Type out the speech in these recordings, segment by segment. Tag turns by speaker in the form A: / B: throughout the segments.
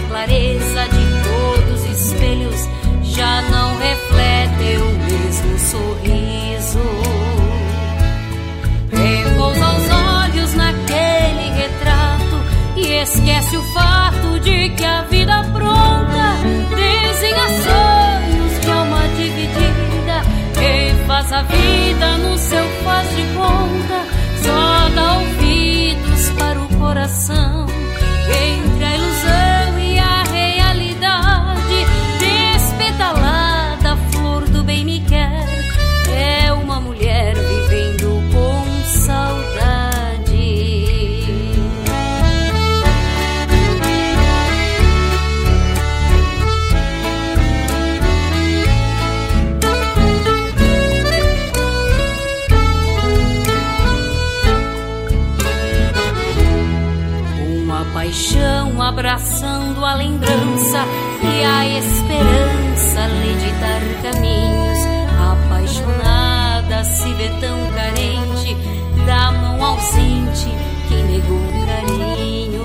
A: a
B: clareza de todos os espelhos já não reflete o mesmo sorriso. Repousa os olhos naquele retrato e esquece o fato de que a vida pronta desenha sonhos de alma dividida. Refaz a vida no seu faz de conta, só dá ouvidos para o coração. Quem e a esperança lhe de dar caminhos. Apaixonada se vê tão carente da mão ausente que negou carinhos.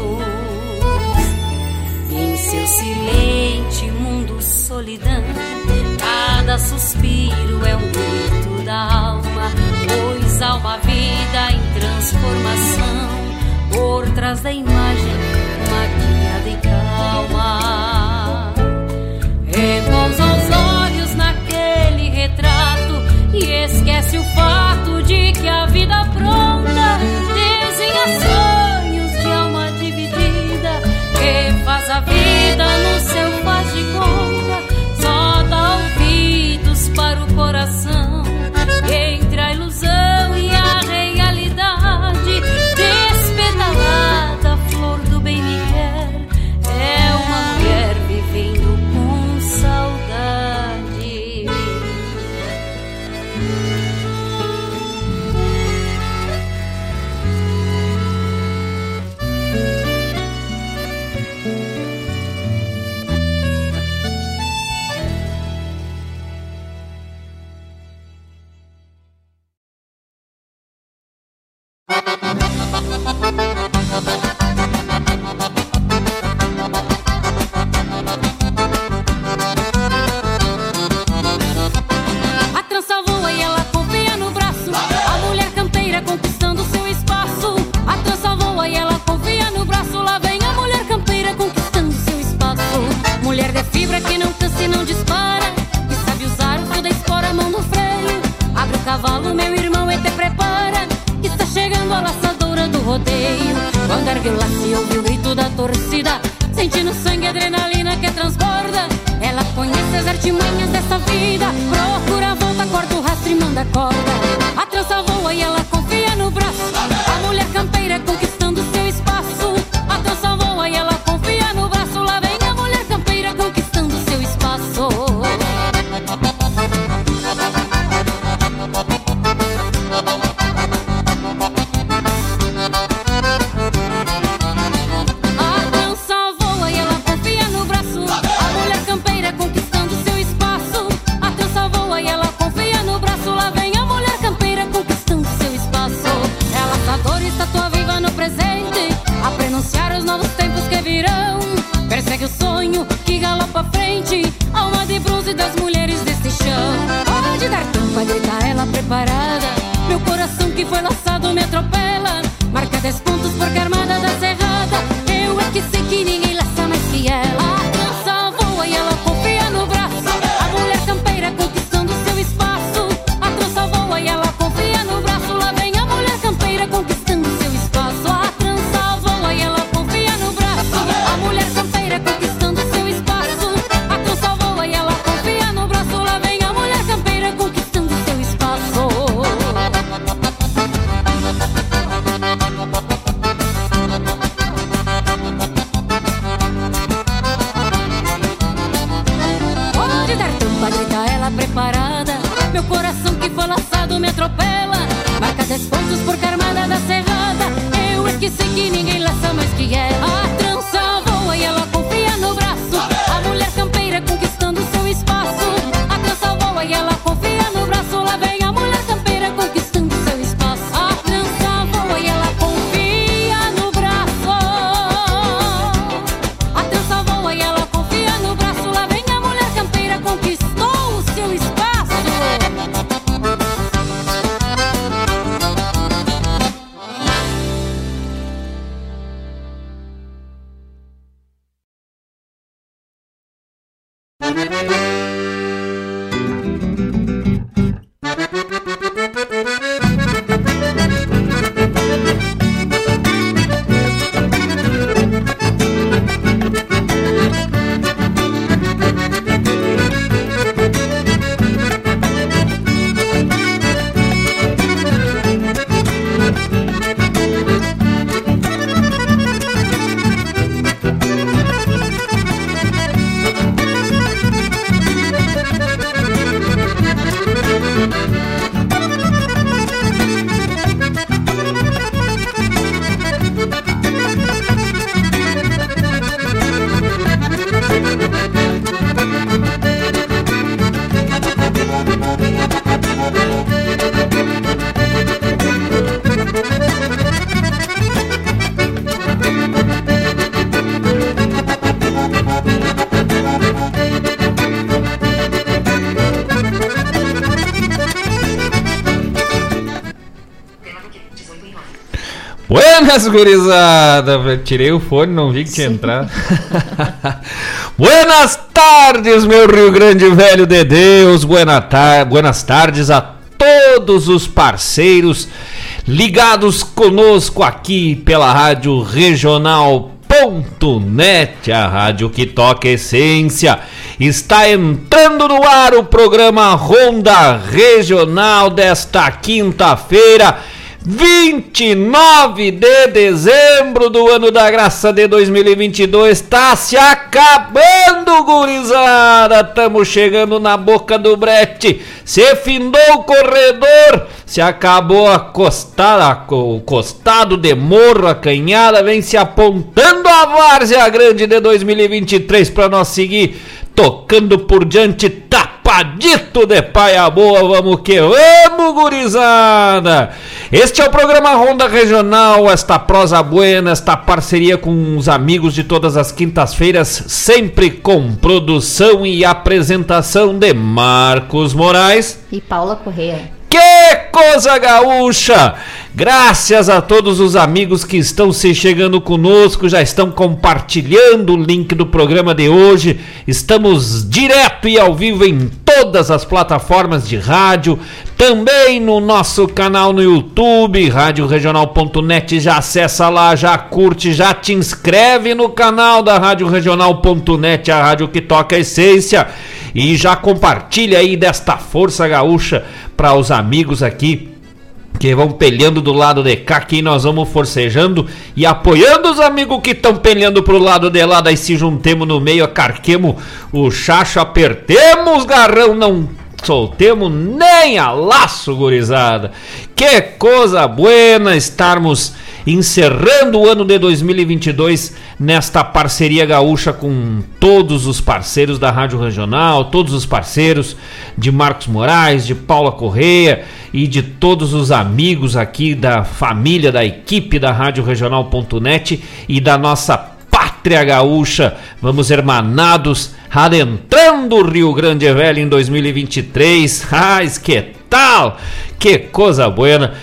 B: Em seu silente mundo solidão, cada suspiro é um grito da alma, pois há uma vida em transformação por trás da imagem Repousa os olhos naquele retrato e esquece o fato de que a vida pronta desenha. Después
C: Buenas, gurizada! Tirei o fone, não vi que tinha entrado. buenas tardes, meu Rio Grande velho de Deus! Buena tar buenas tardes a todos os parceiros ligados conosco aqui pela Rádio Regional. .net, a rádio que toca essência. Está entrando no ar o programa Ronda Regional desta quinta-feira, 29 de dezembro do ano da graça de 2022 tá se acabando, gurizada. Estamos chegando na boca do brete. Se findou o corredor, se acabou a costada, o costado de morro, a canhada vem se apontando a várzea grande de 2023 para nós seguir tocando por diante. Tá Padito de Paia Boa, vamos que vamos, gurizada! Este é o programa Ronda Regional, esta prosa buena, esta parceria com os amigos de todas as quintas-feiras, sempre com produção e apresentação de Marcos Moraes
D: e Paula Correia.
C: Que coisa gaúcha! Graças a todos os amigos que estão se chegando conosco, já estão compartilhando o link do programa de hoje. Estamos direto e ao vivo em todas as plataformas de rádio, também no nosso canal no YouTube, radioregional.net. Já acessa lá, já curte, já te inscreve no canal da radioregional.net, a rádio que toca a essência e já compartilha aí desta força gaúcha para os amigos aqui que vão peleando do lado de cá, aqui nós vamos forcejando e apoiando os amigos que estão peleando pro lado de lá, daí se juntemos no meio, acarquemos o chacho, apertemos garrão, não soltemos nem a laço, gurizada. Que coisa buena estarmos encerrando o ano de 2022 nesta parceria gaúcha com todos os parceiros da Rádio Regional, todos os parceiros de Marcos Moraes, de Paula Correia e de todos os amigos aqui da família, da equipe da Rádio Regional.net e da nossa pátria gaúcha. Vamos hermanados adentrando o Rio Grande Velho em 2023. Ah, que tal? Que coisa buena!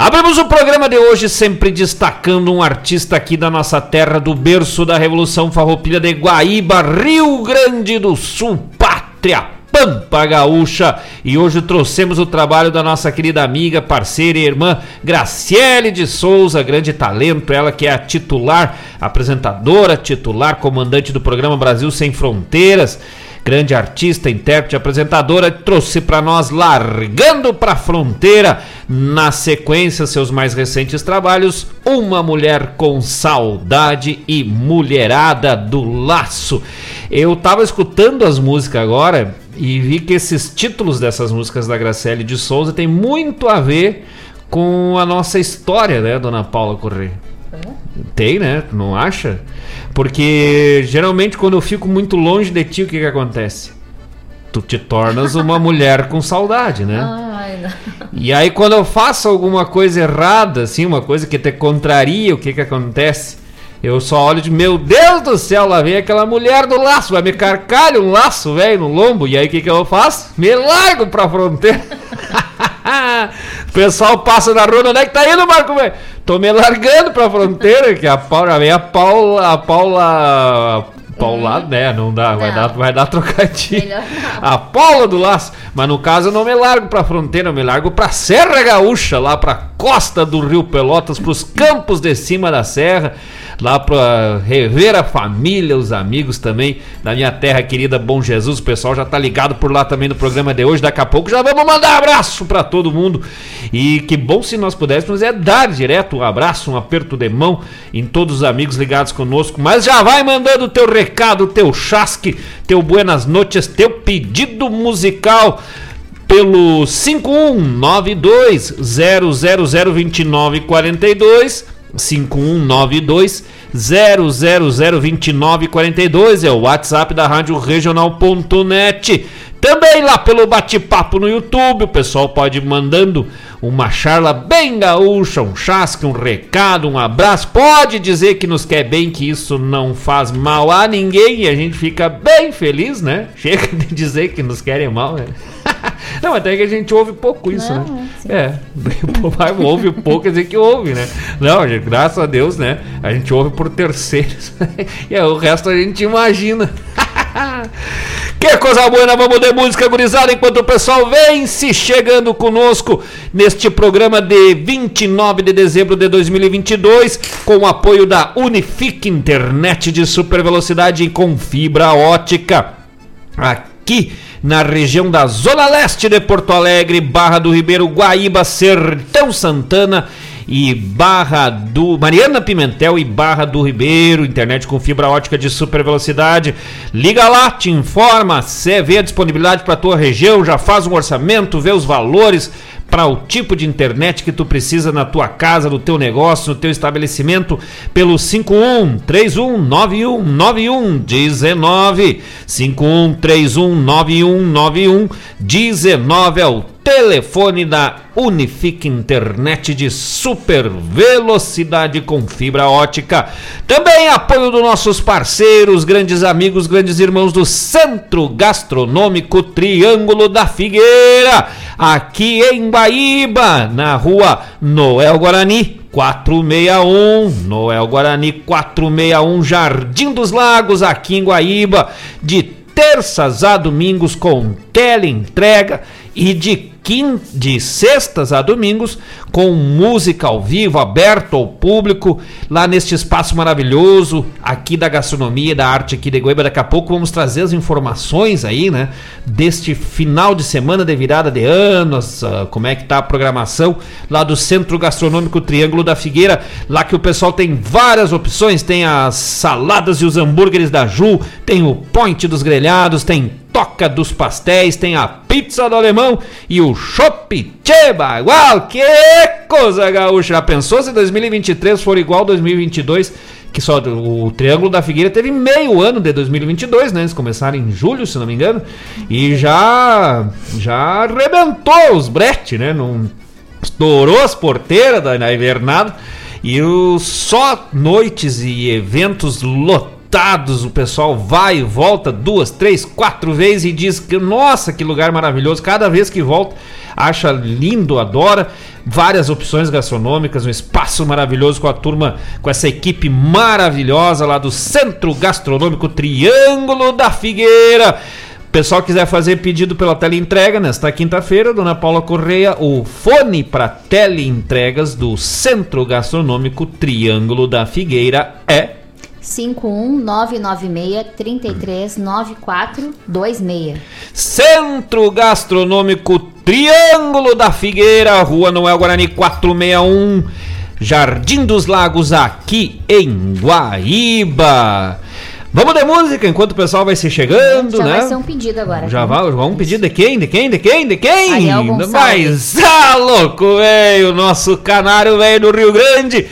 C: Abrimos o programa de hoje sempre destacando um artista aqui da nossa terra, do berço da Revolução Farroupilha de Guaíba, Rio Grande do Sul, pátria Pampa Gaúcha. E hoje trouxemos o trabalho da nossa querida amiga, parceira e irmã Graciele de Souza, grande talento, ela que é a titular, apresentadora, titular, comandante do programa Brasil Sem Fronteiras grande artista, intérprete, apresentadora, trouxe para nós Largando para a Fronteira, na sequência seus mais recentes trabalhos, Uma Mulher com Saudade e Mulherada do Laço. Eu tava escutando as músicas agora e vi que esses títulos dessas músicas da Graciele de Souza tem muito a ver com a nossa história, né, dona Paula Correia? Tem, né? Não acha? Porque geralmente quando eu fico muito longe de ti, o que que acontece? Tu te tornas uma mulher com saudade, né? Ai, e aí quando eu faço alguma coisa errada, assim, uma coisa que te contraria, o que que acontece? Eu só olho de, meu Deus do céu, lá vem aquela mulher do laço, vai me carcar um laço, velho, no lombo. E aí o que que eu faço? Me largo pra fronteira. o pessoal passa na rua, onde é que tá indo, Marco, velho? Tô me largando pra fronteira, que a Paula, a Paula, a Paula Paula, hum. né? Não dá, não. vai dar, vai dar trocadilho. A Paula do Laço. Mas no caso eu não me largo pra fronteira, eu me largo pra Serra Gaúcha, lá pra costa do Rio Pelotas, pros campos de cima da serra lá para rever a família, os amigos também da minha terra querida Bom Jesus. O pessoal já tá ligado por lá também no programa de hoje. Daqui a pouco já vamos mandar abraço para todo mundo. E que bom se nós pudéssemos é dar direto um abraço, um aperto de mão em todos os amigos ligados conosco. Mas já vai mandando o teu recado, teu chasque, teu buenas noites, teu pedido musical pelo 5192 0002942 5192 0002942 é o WhatsApp da Rádio Regional.net. Também lá pelo bate-papo no YouTube, o pessoal pode ir mandando uma charla bem gaúcha, um chasque, um recado, um abraço. Pode dizer que nos quer bem, que isso não faz mal a ninguém e a gente fica bem feliz, né? Chega de dizer que nos querem mal, né? Não, até que a gente ouve pouco isso, não, né? Sim. É, ouve pouco, quer dizer que ouve, né? Não, gente, graças a Deus, né? A gente ouve por terceiros. e o resto a gente imagina. que coisa boa, vamos de música gurizada enquanto o pessoal vem se chegando conosco neste programa de 29 de dezembro de 2022 com o apoio da Unifique Internet de super velocidade com fibra ótica. Aqui na região da Zona Leste de Porto Alegre, Barra do Ribeiro, Guaíba, Sertão Santana e Barra do Mariana Pimentel e Barra do Ribeiro, internet com fibra ótica de super velocidade. Liga lá, te informa, vê a disponibilidade para tua região, já faz um orçamento, vê os valores para o tipo de internet que tu precisa na tua casa, no teu negócio, no teu estabelecimento, pelo 51 31 91 91 19 51 31 91 91 19 é o telefone da Unifique Internet de super velocidade com fibra ótica. Também apoio dos nossos parceiros, grandes amigos, grandes irmãos do Centro Gastronômico Triângulo da Figueira, aqui em Baíba, na rua Noel Guarani. 461, Noel Guarani 461, Jardim dos Lagos, aqui em Guaíba, de terças a domingos com teleentrega e de de sextas a domingos, com música ao vivo, aberto ao público, lá neste espaço maravilhoso aqui da gastronomia e da arte aqui de Goiaba. Daqui a pouco vamos trazer as informações aí, né, deste final de semana de virada de anos, uh, como é que tá a programação lá do Centro Gastronômico Triângulo da Figueira, lá que o pessoal tem várias opções, tem as saladas e os hambúrgueres da Ju, tem o point dos grelhados, tem Toca dos Pastéis, tem a Pizza do Alemão e o Chopp Cheba. Igual, que coisa gaúcha. Já pensou se 2023 for igual 2022? Que só o Triângulo da Figueira teve meio ano de 2022, né? Eles começaram em julho, se não me engano. E já já arrebentou os bretes, né? Não, estourou as porteiras da, da invernada. E o, só noites e eventos lotados o pessoal vai e volta duas, três, quatro vezes e diz que, nossa, que lugar maravilhoso. Cada vez que volta, acha lindo, adora. Várias opções gastronômicas, um espaço maravilhoso com a turma, com essa equipe maravilhosa lá do Centro Gastronômico Triângulo da Figueira. Pessoal quiser fazer pedido pela teleentrega nesta quinta-feira, Dona Paula Correia, o fone para teleentregas do Centro Gastronômico Triângulo da Figueira é
D: 51996
C: Centro Gastronômico Triângulo da Figueira, Rua Noel Guarani 461, Jardim dos Lagos, aqui em Guaíba. Vamos de música enquanto o pessoal vai se chegando,
D: Já
C: né?
D: vai ser um pedido agora.
C: Já vai, um pedido de quem? De quem? De quem? De quem?
D: Ariel Gonçalves.
C: Mas, ah, louco, velho, nosso canário velho do Rio Grande.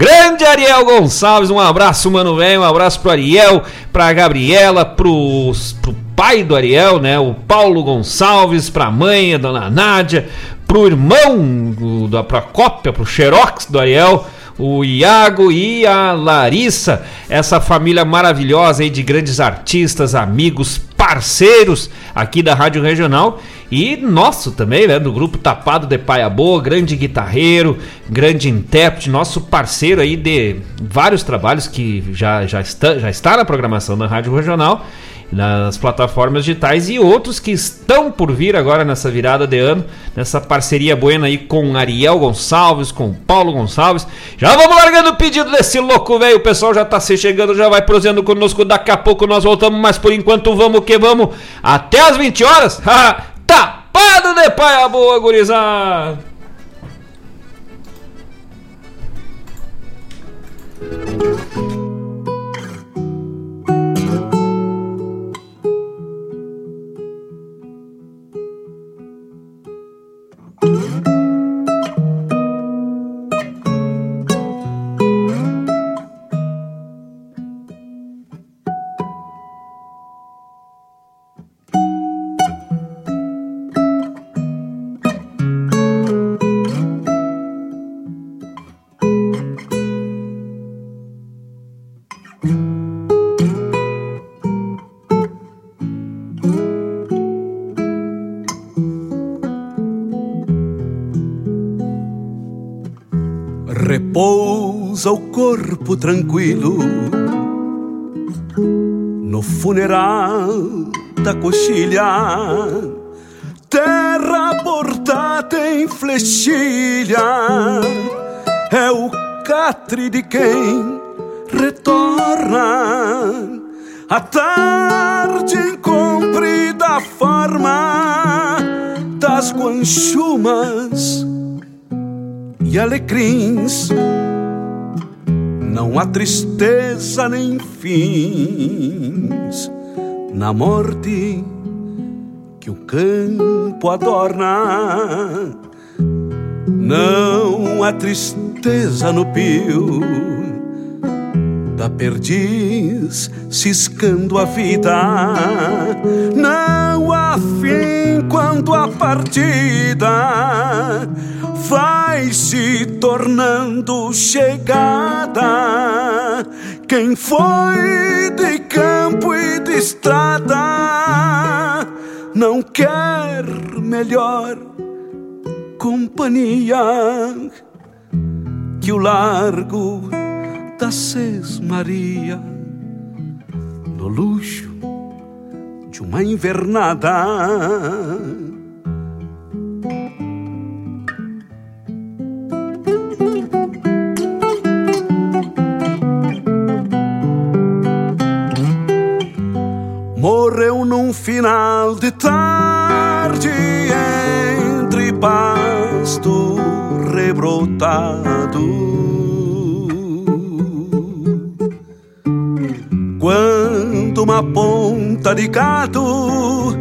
C: Grande Ariel Gonçalves, um abraço, mano velho, um abraço pro Ariel, pra Gabriela, pro, pro pai do Ariel, né, o Paulo Gonçalves, pra mãe, a dona Nádia, pro irmão do, da Procópia, pro Xerox do Ariel, o Iago e a Larissa, essa família maravilhosa aí de grandes artistas, amigos, parceiros aqui da Rádio Regional e nosso também, né? Do grupo Tapado de Paia Boa, grande guitarreiro, grande intérprete, nosso parceiro aí de vários trabalhos que já, já, está, já está na programação da Rádio Regional, nas plataformas digitais e outros que estão por vir agora nessa virada de ano, nessa parceria buena aí com Ariel Gonçalves, com Paulo Gonçalves. Já vamos largando o pedido desse louco, velho. O pessoal já tá se chegando, já vai prosendo conosco. Daqui a pouco nós voltamos, mas por enquanto vamos que vamos até as 20 horas. Tapado de paia boa, gurizada!
E: Repousa o corpo tranquilo no funeral da coxilha. Terra portada em flechilha é o catre de quem retorna. A tarde em comprida forma das guanchumas e alecrins. Não há tristeza nem fins na morte que o campo adorna. Não há tristeza no pio da perdiz ciscando a vida. Não há fim quando a partida vai se tornando chegada. Quem foi de campo e de estrada não quer melhor companhia que o largo da Sesmaria no luxo de uma invernada. Morreu num final de tarde entre pasto rebrotado. Quando uma ponta de gado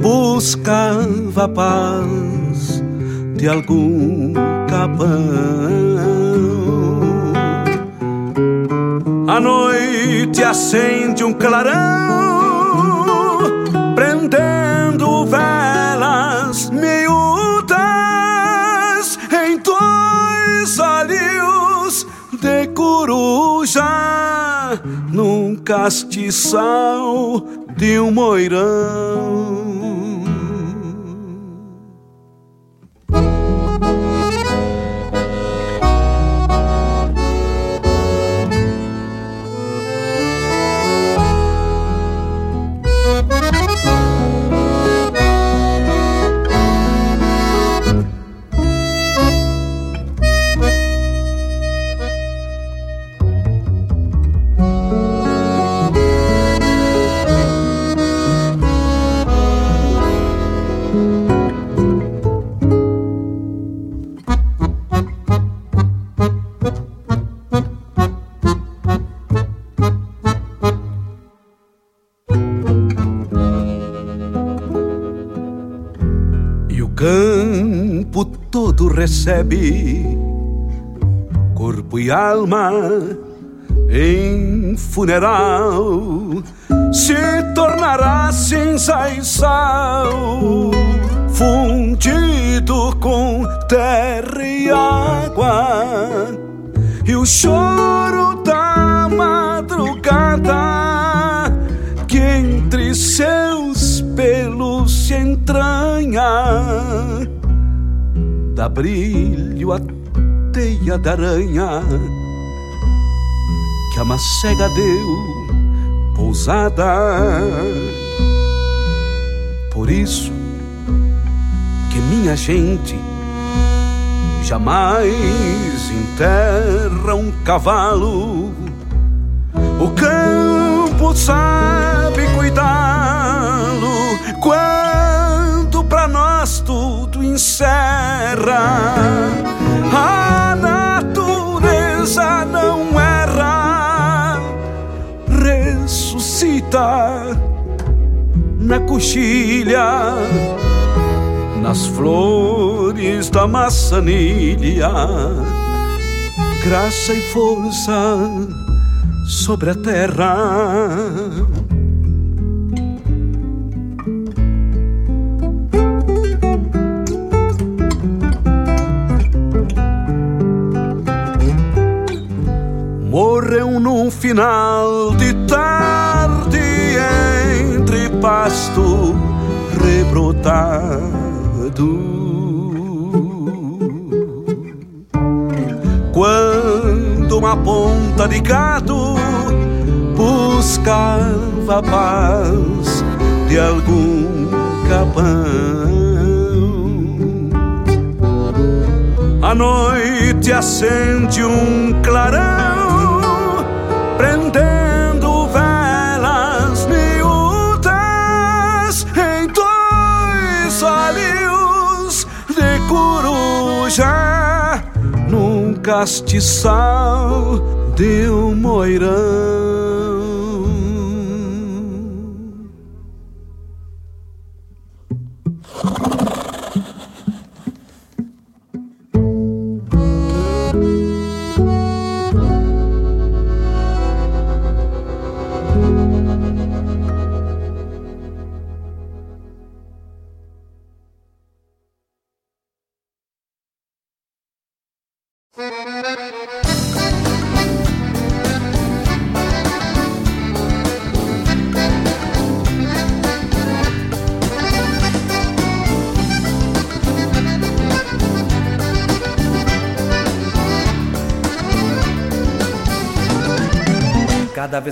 E: buscava paz de algum capão. A noite acende um clarão prendendo velas miúdas em dois olhos de coruja num castiçal de um moirão. Recebe corpo e alma em funeral se tornará cinza e sal fundido com terra e água e o choro da madrugada que entre seus pelos se entranha dá brilho a teia da aranha que a macega deu pousada. Por isso que minha gente jamais enterra um cavalo. O campo sabe cuidá-lo nós tudo encerra. A natureza não erra, ressuscita na coxilha, nas flores da maçanilha, graça e força sobre a terra. Morreu num final de tarde entre pasto rebrotado. Quando uma ponta de gado buscava paz de algum capão. A noite acende um clarão prendendo velas miúdas em dois olhos de coruja num castiçal de um moirão.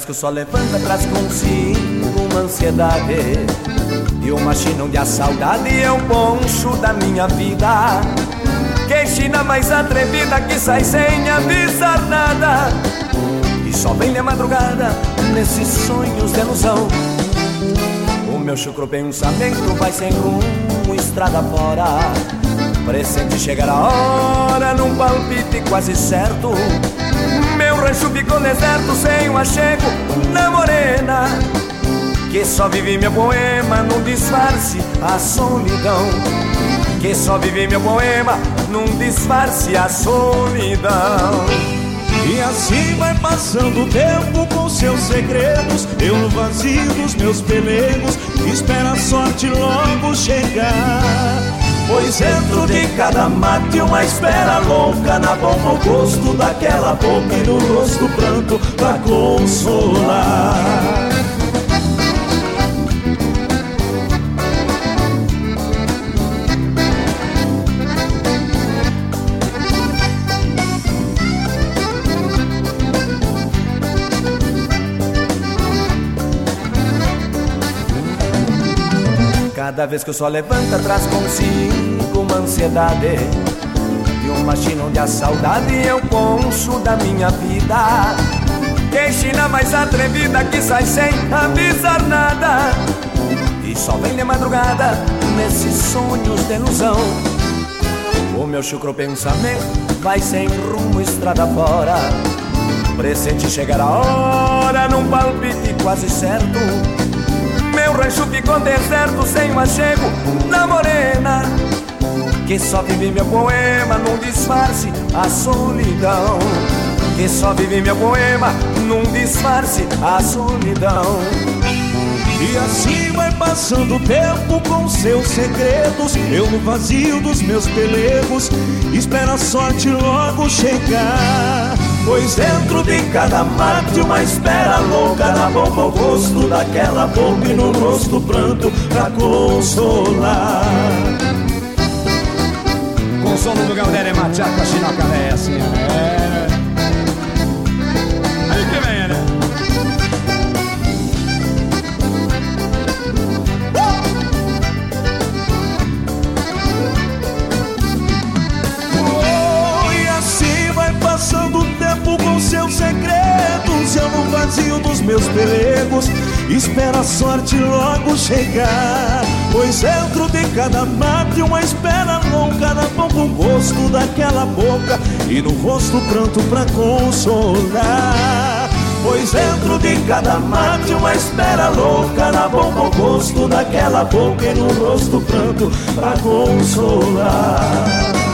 F: Cada vez que o sol levanta traz consigo uma ansiedade E uma china de a saudade. É o poncho da minha vida. Que china mais atrevida que sai sem avisar nada. E só vem de madrugada nesses sonhos de ilusão. O meu chucro pensamento vai sem rumo, estrada fora. Presente chegar a hora num palpite quase certo rancho ficou deserto sem um achego na morena Que só vive meu poema num disfarce a solidão. Que só vive meu poema num disfarce a solidão.
G: E assim vai passando o tempo com seus segredos Eu no vazio dos meus pelegos Espera a sorte logo chegar Pois dentro de cada mate uma espera louca Na boca o gosto daquela boca e no rosto pranto pra consolar
F: Cada vez que o sol levanta traz consigo uma ansiedade. E uma china onde a saudade é o poncho da minha vida. Que china mais atrevida que sai sem avisar nada. E só vem de madrugada nesses sonhos de ilusão. O meu chucro pensamento vai sem rumo estrada fora. Presente chegar a hora num palpite quase certo meu rancho ficou deserto sem um achego na morena Que só vive meu poema num disfarce a solidão. Que só vive meu poema num disfarce a solidão.
G: E assim vai passando o tempo com seus segredos Eu no vazio dos meus pelegos Espera a sorte logo chegar Pois dentro de cada mate uma espera louca Na boca o gosto daquela boca E no rosto pranto pra consolar
H: Consolo do Galdério é matear com a chinoca véia assim, é.
G: Eu no vazio dos meus pelegos Espera a sorte logo chegar Pois dentro de cada mate uma espera louca Na boca o gosto daquela boca E no rosto pranto pra consolar. Pois dentro de cada mate uma espera louca Na boca o gosto daquela boca E no rosto pranto pra consolar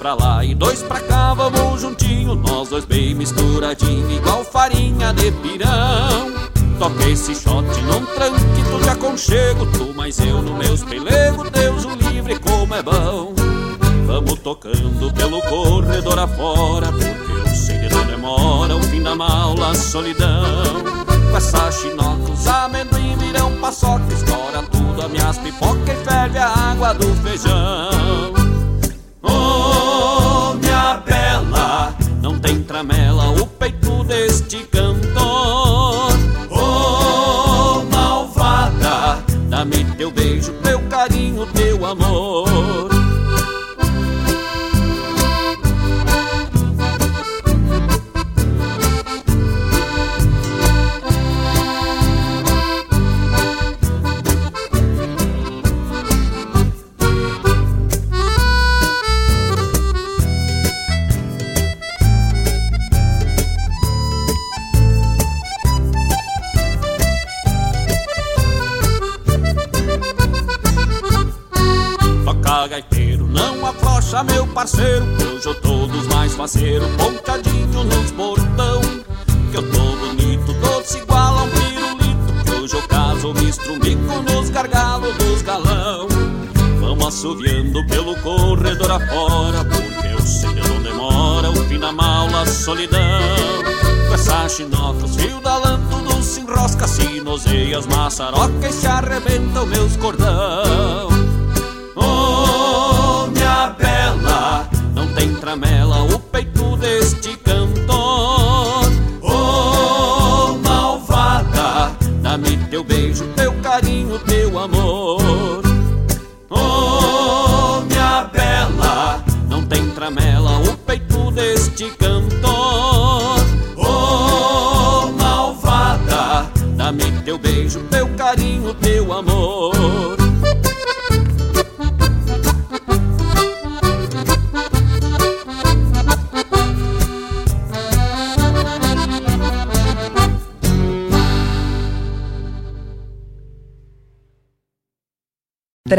I: pra lá e dois pra cá, vamos juntinho, nós dois bem misturadinho, igual farinha de pirão. toca esse shot num tranquito de aconchego Tu mais eu no meus pelego, Deus o livre como é bom. Vamos tocando pelo corredor afora Porque eu sei não demora o fim da maula, a solidão. Com essa chinoca, os amendoim virão paçoca Estoura tudo, a minhas pipoca e ferve a água do feijão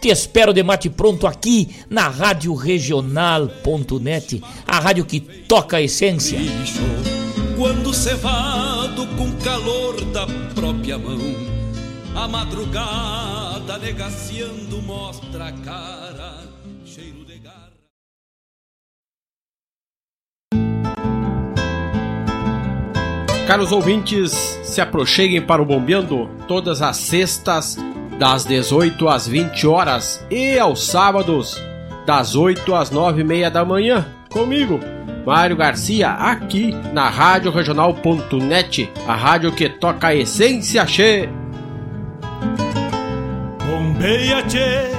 J: te espero de mate pronto aqui na Rádio Regional.net, a rádio que toca a essência.
K: Quando cevado com calor da própria mão, a madrugada negaciando mostra a cara, cheiro de garra.
L: Caros ouvintes, se aproxeguem para o Bombeando todas as sextas das 18 às 20 horas e aos sábados, das 8 às 9 e meia da manhã, comigo, Mário Garcia, aqui na Rádio Regional.net, a rádio que toca a essência che.
K: Bombeia che.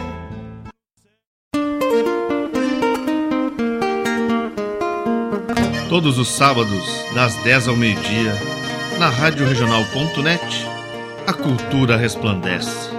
M: Todos os sábados, das 10 ao meio-dia, na Rádio Regional.net, a cultura resplandece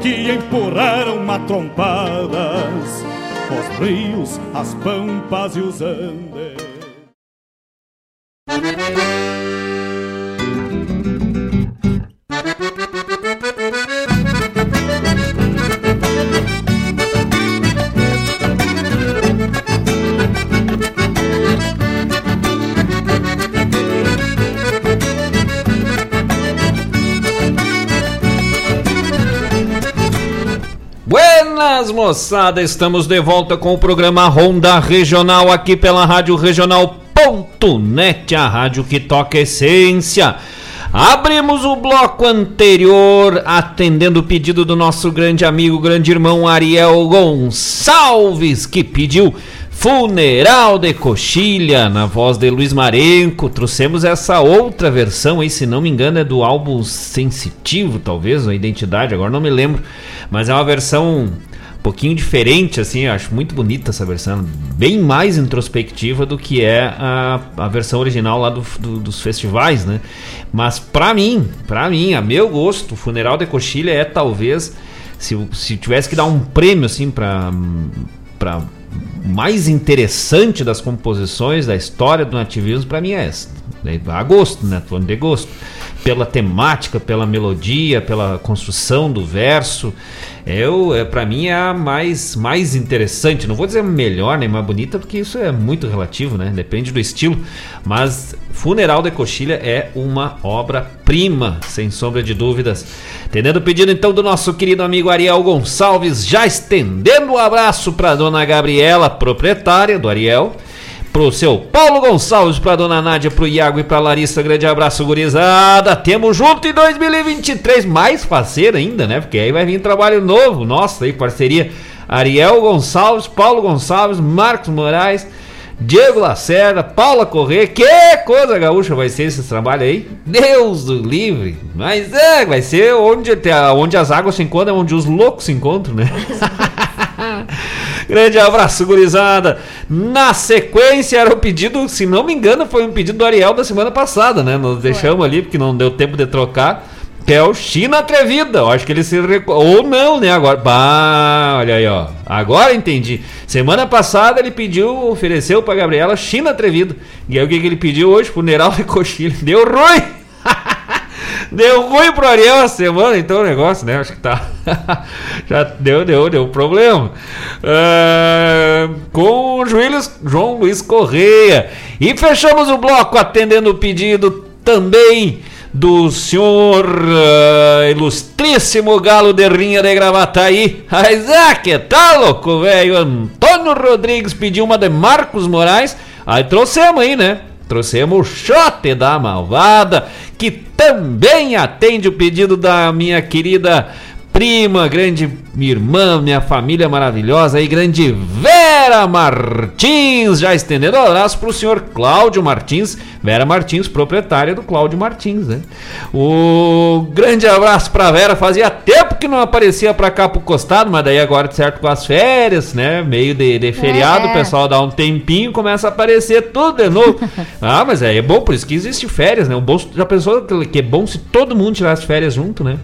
E: que empurraram matrompadas os rios, as pampas e os andes.
C: Moçada! Estamos de volta com o programa Ronda Regional aqui pela Rádio Regional.net, a rádio que toca essência. Abrimos o bloco anterior atendendo o pedido do nosso grande amigo, grande irmão Ariel Gonçalves, que pediu Funeral de Coxilha, na voz de Luiz Marenco. Trouxemos essa outra versão aí, se não me engano, é do álbum Sensitivo, talvez, a identidade, agora não me lembro. Mas é uma versão pouquinho diferente, assim, eu acho muito bonita essa versão, bem mais introspectiva do que é a, a versão original lá do, do, dos festivais, né? Mas pra mim, pra mim, a meu gosto, Funeral de Coxilha é talvez, se, se tivesse que dar um prêmio, assim, pra, pra mais interessante das composições da história do nativismo para mim é essa. A gosto, né? Falando de gosto. Pela temática, pela melodia, pela construção do verso. Eu, é, para mim é a mais, mais interessante. Não vou dizer melhor nem mais bonita, porque isso é muito relativo, né? Depende do estilo. Mas Funeral de Coxilha é uma obra-prima, sem sombra de dúvidas. Atendendo o pedido então do nosso querido amigo Ariel Gonçalves, já estendendo o um abraço para dona Gabriela, proprietária do Ariel pro seu Paulo Gonçalves, pra dona Nádia, pro Iago e pra Larissa. Grande abraço, gurizada. Temos junto em 2023, mais parceiro ainda, né? Porque aí vai vir trabalho novo. Nossa, aí parceria Ariel Gonçalves, Paulo Gonçalves, Marcos Moraes. Diego Lacerda, Paula Corrêa, que coisa gaúcha vai ser esse trabalho aí? Deus do livre! Mas é, vai ser onde, onde as águas se encontram, onde os loucos se encontram, né? Grande abraço, gurizada. Na sequência, era o pedido, se não me engano, foi um pedido do Ariel da semana passada, né? Nós deixamos ali porque não deu tempo de trocar. Que é o China Atrevida. Eu acho que ele se rec... Ou não, né? Agora. Bah, olha aí, ó. Agora entendi. Semana passada ele pediu, ofereceu pra Gabriela China Atrevida. E aí o que, que ele pediu hoje? Funeral de coxilha. Deu ruim! Deu ruim pro Ariel a semana, então o negócio, né? Acho que tá. Já deu, deu, deu problema. Uh, com o Juiz, João Luiz Correia. E fechamos o bloco atendendo o pedido também do senhor uh, ilustríssimo galo de rinha de Gravataí. Mas ah, que tá louco, velho? Antônio Rodrigues pediu uma de Marcos Moraes. Aí trouxemos aí, né? Trouxemos o Xote da Malvada, que também atende o pedido da minha querida prima, grande irmã, minha família maravilhosa e grande Vera Martins. Já estendendo um abraço para o senhor Cláudio Martins, Vera Martins, proprietária do Cláudio Martins, né? O grande abraço para Vera, fazia tempo que não aparecia para cá pro costado, mas daí agora, certo, com as férias, né? Meio de, de feriado, é. o pessoal dá um tempinho, começa a aparecer tudo de novo. ah, mas é, é bom, por isso que existe férias, né? O bom, já pensou que é bom se todo mundo tirasse férias junto, né?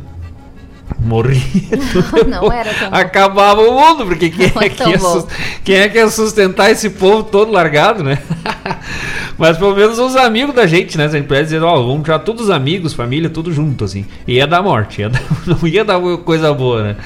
C: Morria.
D: Não, não era tão
C: Acabava o mundo, porque quem é, que ia quem é que ia sustentar esse povo todo largado, né? Mas pelo menos os amigos da gente, né? A gente pode dizer, ó, vamos já todos os amigos, família, tudo junto, assim. Ia dar morte, ia dar, não ia dar coisa boa, né?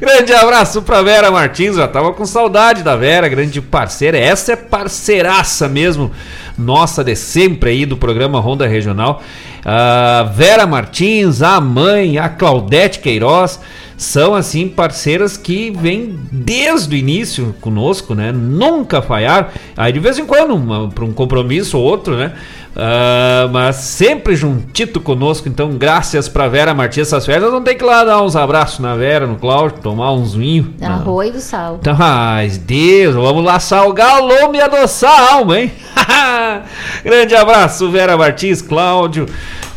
C: Grande abraço pra Vera Martins, já tava com saudade da Vera, grande parceira. Essa é parceiraça mesmo, nossa de sempre aí do programa Ronda Regional. Uh, Vera Martins, a mãe, a Claudete Queiroz, são assim parceiras que vêm desde o início conosco, né? Nunca falhar. Aí de vez em quando, para um compromisso ou outro, né? Uh, mas sempre juntito conosco, então graças pra Vera Martins essas férias, vamos ter que ir lá dar uns abraços na Vera, no Cláudio, tomar uns vinhos.
D: Arroz do sal.
C: Então, ai, Deus, vamos lá salgar o lombo e adoçar a alma, hein? Grande abraço, Vera Martins, Cláudio.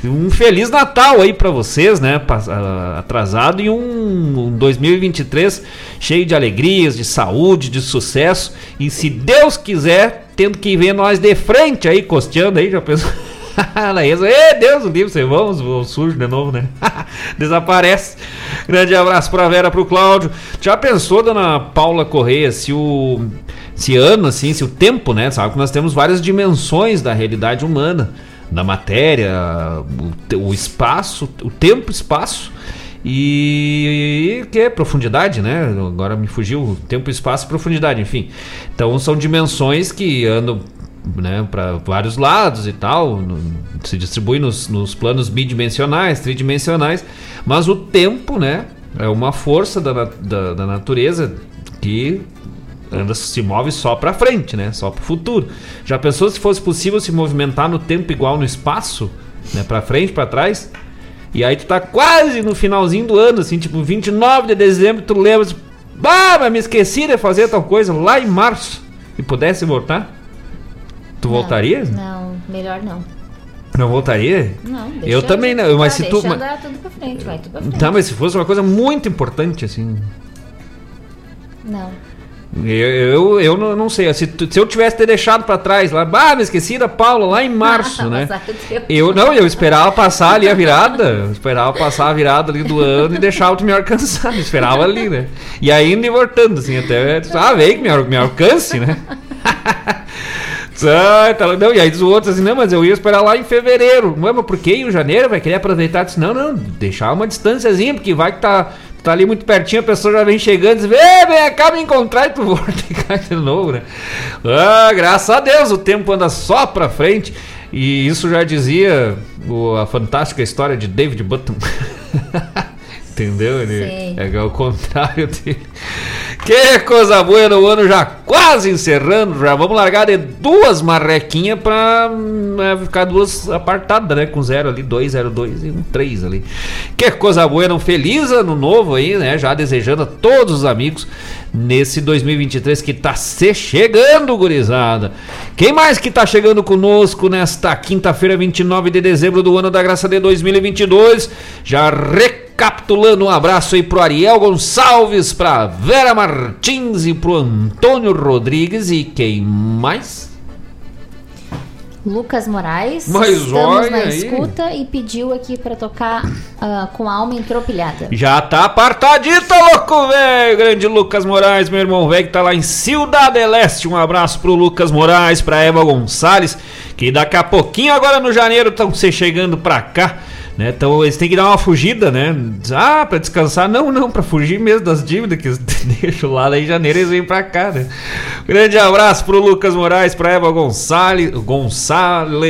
C: Um feliz Natal aí para vocês, né? Ah, atrasado e um 2023 cheio de alegrias, de saúde, de sucesso. E se Deus quiser, tendo que ver nós de frente aí, costeando aí, já pensou? Laísa, Ê, Deus o livre, você vamos, vou sujo de novo, né? Desaparece. Grande abraço pra Vera, pro Cláudio. Já pensou, dona Paula Correia, se o. Se ano, assim, se o tempo, né? Sabe que nós temos várias dimensões da realidade humana, da matéria, o, o espaço, o tempo, espaço e, que é profundidade, né? Agora me fugiu tempo, espaço e profundidade, enfim. Então são dimensões que andam né, para vários lados e tal, no, se distribui nos, nos planos bidimensionais, tridimensionais, mas o tempo, né? É uma força da, da, da natureza que anda, se move só pra frente, né? Só pro futuro. Já pensou se fosse possível se movimentar no tempo igual no espaço? Né? Pra frente, pra trás? E aí tu tá quase no finalzinho do ano, assim, tipo 29 de dezembro, tu lembra, assim, bah, mas me esqueci de fazer tal coisa lá em março. E pudesse voltar? Tu
D: Não,
C: voltaria?
D: Não, melhor não.
C: Não voltaria?
D: Não, deixa
C: Eu também não, mas se tu- mas-
D: andar tudo pra frente, vai tudo pra frente.
C: Tá, mas se fosse uma coisa muito importante, assim.
D: Não.
C: Eu, eu, eu não, não sei. Se, se eu tivesse ter deixado pra trás lá, bah, me esqueci da Paula lá em março, né?
D: O.
C: Eu não, eu esperava passar ali a virada. esperava passar a virada ali do ano e deixar tu me alcançar. Esperava ali, né? E aí indo e voltando, assim, até. Ah, vem que me, me alcance, né? Ah, tá, não, e aí os outros assim, não, mas eu ia esperar lá em fevereiro. Não, mas por que em janeiro? Vai querer aproveitar? Disse, não, não, deixar uma distânciazinha, porque vai que tá, tá ali muito pertinho, a pessoa já vem chegando e diz, vem, vem cá me encontrar e tu volta e cai de novo, né? Ah, graças a Deus, o tempo anda só pra frente. E isso já dizia o- a fantástica história de David Button. Entendeu? Ele
D: Sim.
C: é o contrário dele. Que coisa boa, o ano já quase encerrando, já vamos largar de duas marrequinhas pra né, ficar duas apartadas, né? Com zero ali, dois, zero, dois e um três ali. Que coisa boa, um feliz ano novo aí, né? Já desejando a todos os amigos nesse 2023 que tá se chegando, gurizada. Quem mais que tá chegando conosco nesta quinta-feira, 29 de dezembro do ano da graça de 2022? Já recapitulando, um abraço aí pro Ariel Gonçalves, pra Vera Martins e pro Antônio Rodrigues e quem mais?
D: Lucas Moraes.
C: Mas
D: estamos na
C: aí.
D: escuta e pediu aqui pra tocar ah, com a alma entropilhada.
C: Já tá apartadito, louco, velho. Grande Lucas Moraes, meu irmão velho, que tá lá em Cidade Leste. Um abraço pro Lucas Moraes, pra Eva Gonçalves, que daqui a pouquinho, agora no janeiro, estão se chegando pra cá. Né? Então eles têm que dar uma fugida, né? Ah, pra descansar? Não, não, pra fugir mesmo das dívidas que eles deixam lá, em janeiro eles vêm pra cá, né? Grande abraço pro Lucas Moraes, pra Eva Gonçalves. Gonçalves.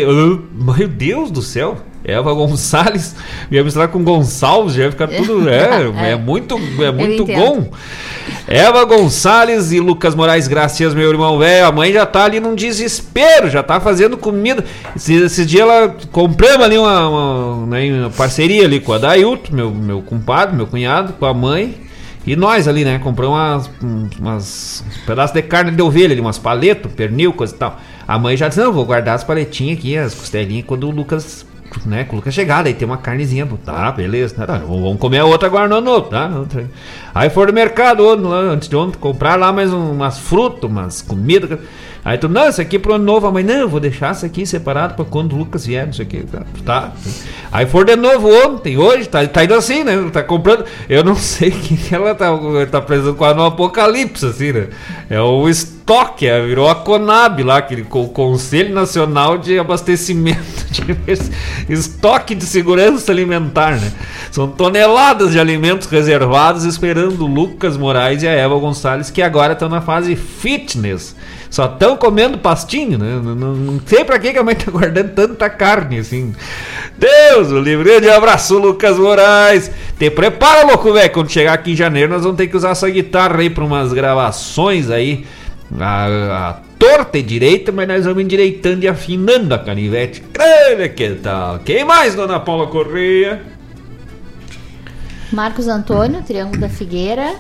C: Meu Deus do céu! Eva Gonçalves, ia misturar com Gonçalves, já ia ficar tudo. É, é muito, é muito bom. Eva Gonçalves e Lucas Moraes Gracias, meu irmão velho. A mãe já tá ali num desespero, já tá fazendo comida. Esses, esses dias ela compramos ali uma, uma, né, uma parceria ali com a Dailton, meu, meu compadre, meu cunhado, com a mãe. E nós ali, né? Compramos umas, umas uns pedaços de carne de ovelha ali, umas paletas, pernil, coisa e tal. A mãe já disse: Não, vou guardar as paletinhas aqui, as costelinhas, quando o Lucas, né? Lucas chegar, daí tem uma carnezinha. Tá, beleza, tá, tá, vamos comer a outra agora no ano novo, tá? Aí foram no mercado antes de ontem, comprar lá mais um- umas frutas, umas comidas. Aí tu, não, isso aqui é pro ano novo. A mãe, não, vou deixar isso aqui separado pra quando o Lucas vier, não sei o que. Tá, tá. Aí for de novo ontem, hoje, tá, tá indo assim, né? Tá comprando. Eu não sei o que ela tá, tá precisando quase no apocalipse, assim, né? É o estoque, é, virou a Conab lá, aquele co- Conselho Nacional de Abastecimento de Estoque de Segurança Alimentar, né? São toneladas de alimentos reservados esperando o Lucas Moraes e a Eva Gonçalves, que agora estão na fase fitness. Só estão comendo pastinho, né? Não, não- não sei pra que a mãe tá guardando tanta carne assim. Deus, o livre. Grande abraço, Lucas Moraes. Te prepara, louco, velho. Quando chegar aqui em janeiro, nós vamos ter que usar essa guitarra aí pra umas gravações aí. A, a torta e direita, mas nós vamos endireitando e afinando a canivete. Grande que tal? Quem mais, dona Paula Correia?
D: Marcos Antônio, Triângulo da Figueira.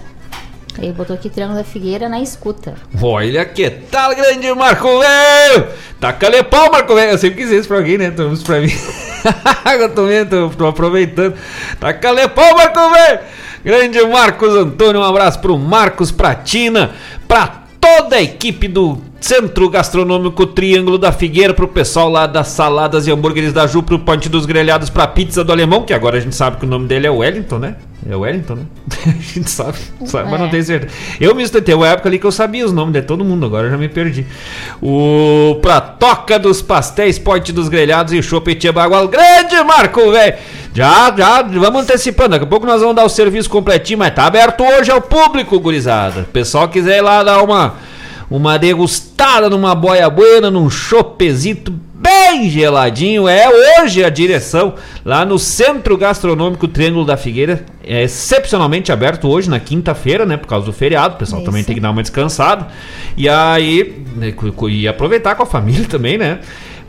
D: Ele botou aqui Triângulo da Figueira na escuta.
C: Olha que tal, grande Marco Velho! Taca-lhe pau, Marco Velho! Eu sempre quis isso pra alguém, né? Então, isso pra mim. eu tô, tô, tô aproveitando. Taca-lhe pau, Marco Velho! Grande Marcos Antônio, um abraço pro Marcos Pratina, pra toda a equipe do Centro Gastronômico Triângulo da Figueira, pro pessoal lá das saladas e hambúrgueres da Ju, pro Ponte dos Grelhados, pra pizza do Alemão, que agora a gente sabe que o nome dele é Wellington, né? É Wellington, né? a gente sabe, sabe mas não
D: É.
C: tem certeza. Eu me teve uma época ali que eu sabia os nomes de todo mundo, agora eu já me perdi. O pra Toca dos Pastéis, Ponte dos Grelhados e Chopetia Bagual. Grande Marco, velho! Já, já, vamos antecipando. Daqui a pouco nós vamos dar o serviço completinho, mas tá aberto hoje ao público, gurizada. O pessoal quiser ir lá dar uma uma degustada numa boia buena, num chopezito bem geladinho. É hoje a direção lá no Centro Gastronômico Triângulo da Figueira. É excepcionalmente aberto hoje, na quinta-feira, né? Por causa do feriado. O pessoal também tem que dar uma descansada. E aí, né, e aproveitar com a família também, né?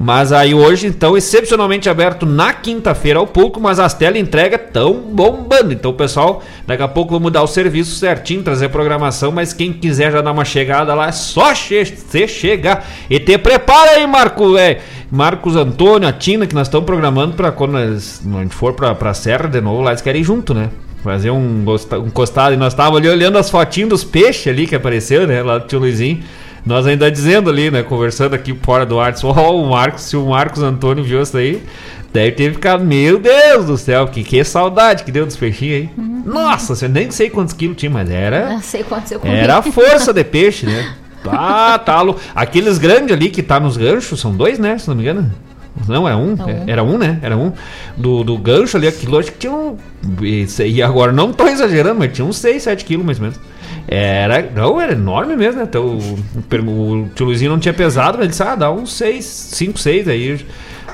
C: Mas aí hoje, então, excepcionalmente aberto na quinta-feira ao público, mas as telas entrega tão bombando. Então, pessoal, daqui a pouco vamos dar o serviço certinho, trazer programação, mas quem quiser já dar uma chegada lá, é só che você chegar. E te prepara aí, Marco, velho. Marcos Antônio, a Tina, que nós estamos programando para quando nós, a gente for pra, pra Serra de novo, lá eles querem ir junto, né? Fazer um, um costado. E nós estávamos ali olhando as fotinhas dos peixes ali que apareceu, né? Lá do tio Luizinho. Nós ainda dizendo ali, né? Conversando aqui fora do ar. Ó, o Marcos, se o Marcos Antônio viu isso aí, deve ter ficado, meu Deus do céu, que, que saudade que deu dos peixinhos aí. Nossa, eu nem sei quantos quilos tinha, mas era.
D: Não sei quantos eu comi.
C: Era a força de peixe, né? Ah, tá louco. Aqueles grandes ali que tá nos ganchos, são dois, né? Se não me engano. Não, é um.
D: É um.
C: Era um, né? Era um. Do, do gancho ali, aquilo acho que tinha um. E agora não tô exagerando, mas tinha uns 6, 7 quilos mais ou menos. Era. Não, era enorme mesmo, né? Então, o, o tio Luizinho não tinha pesado, mas ele disse, ah, dá uns 6, 5, 6 aí.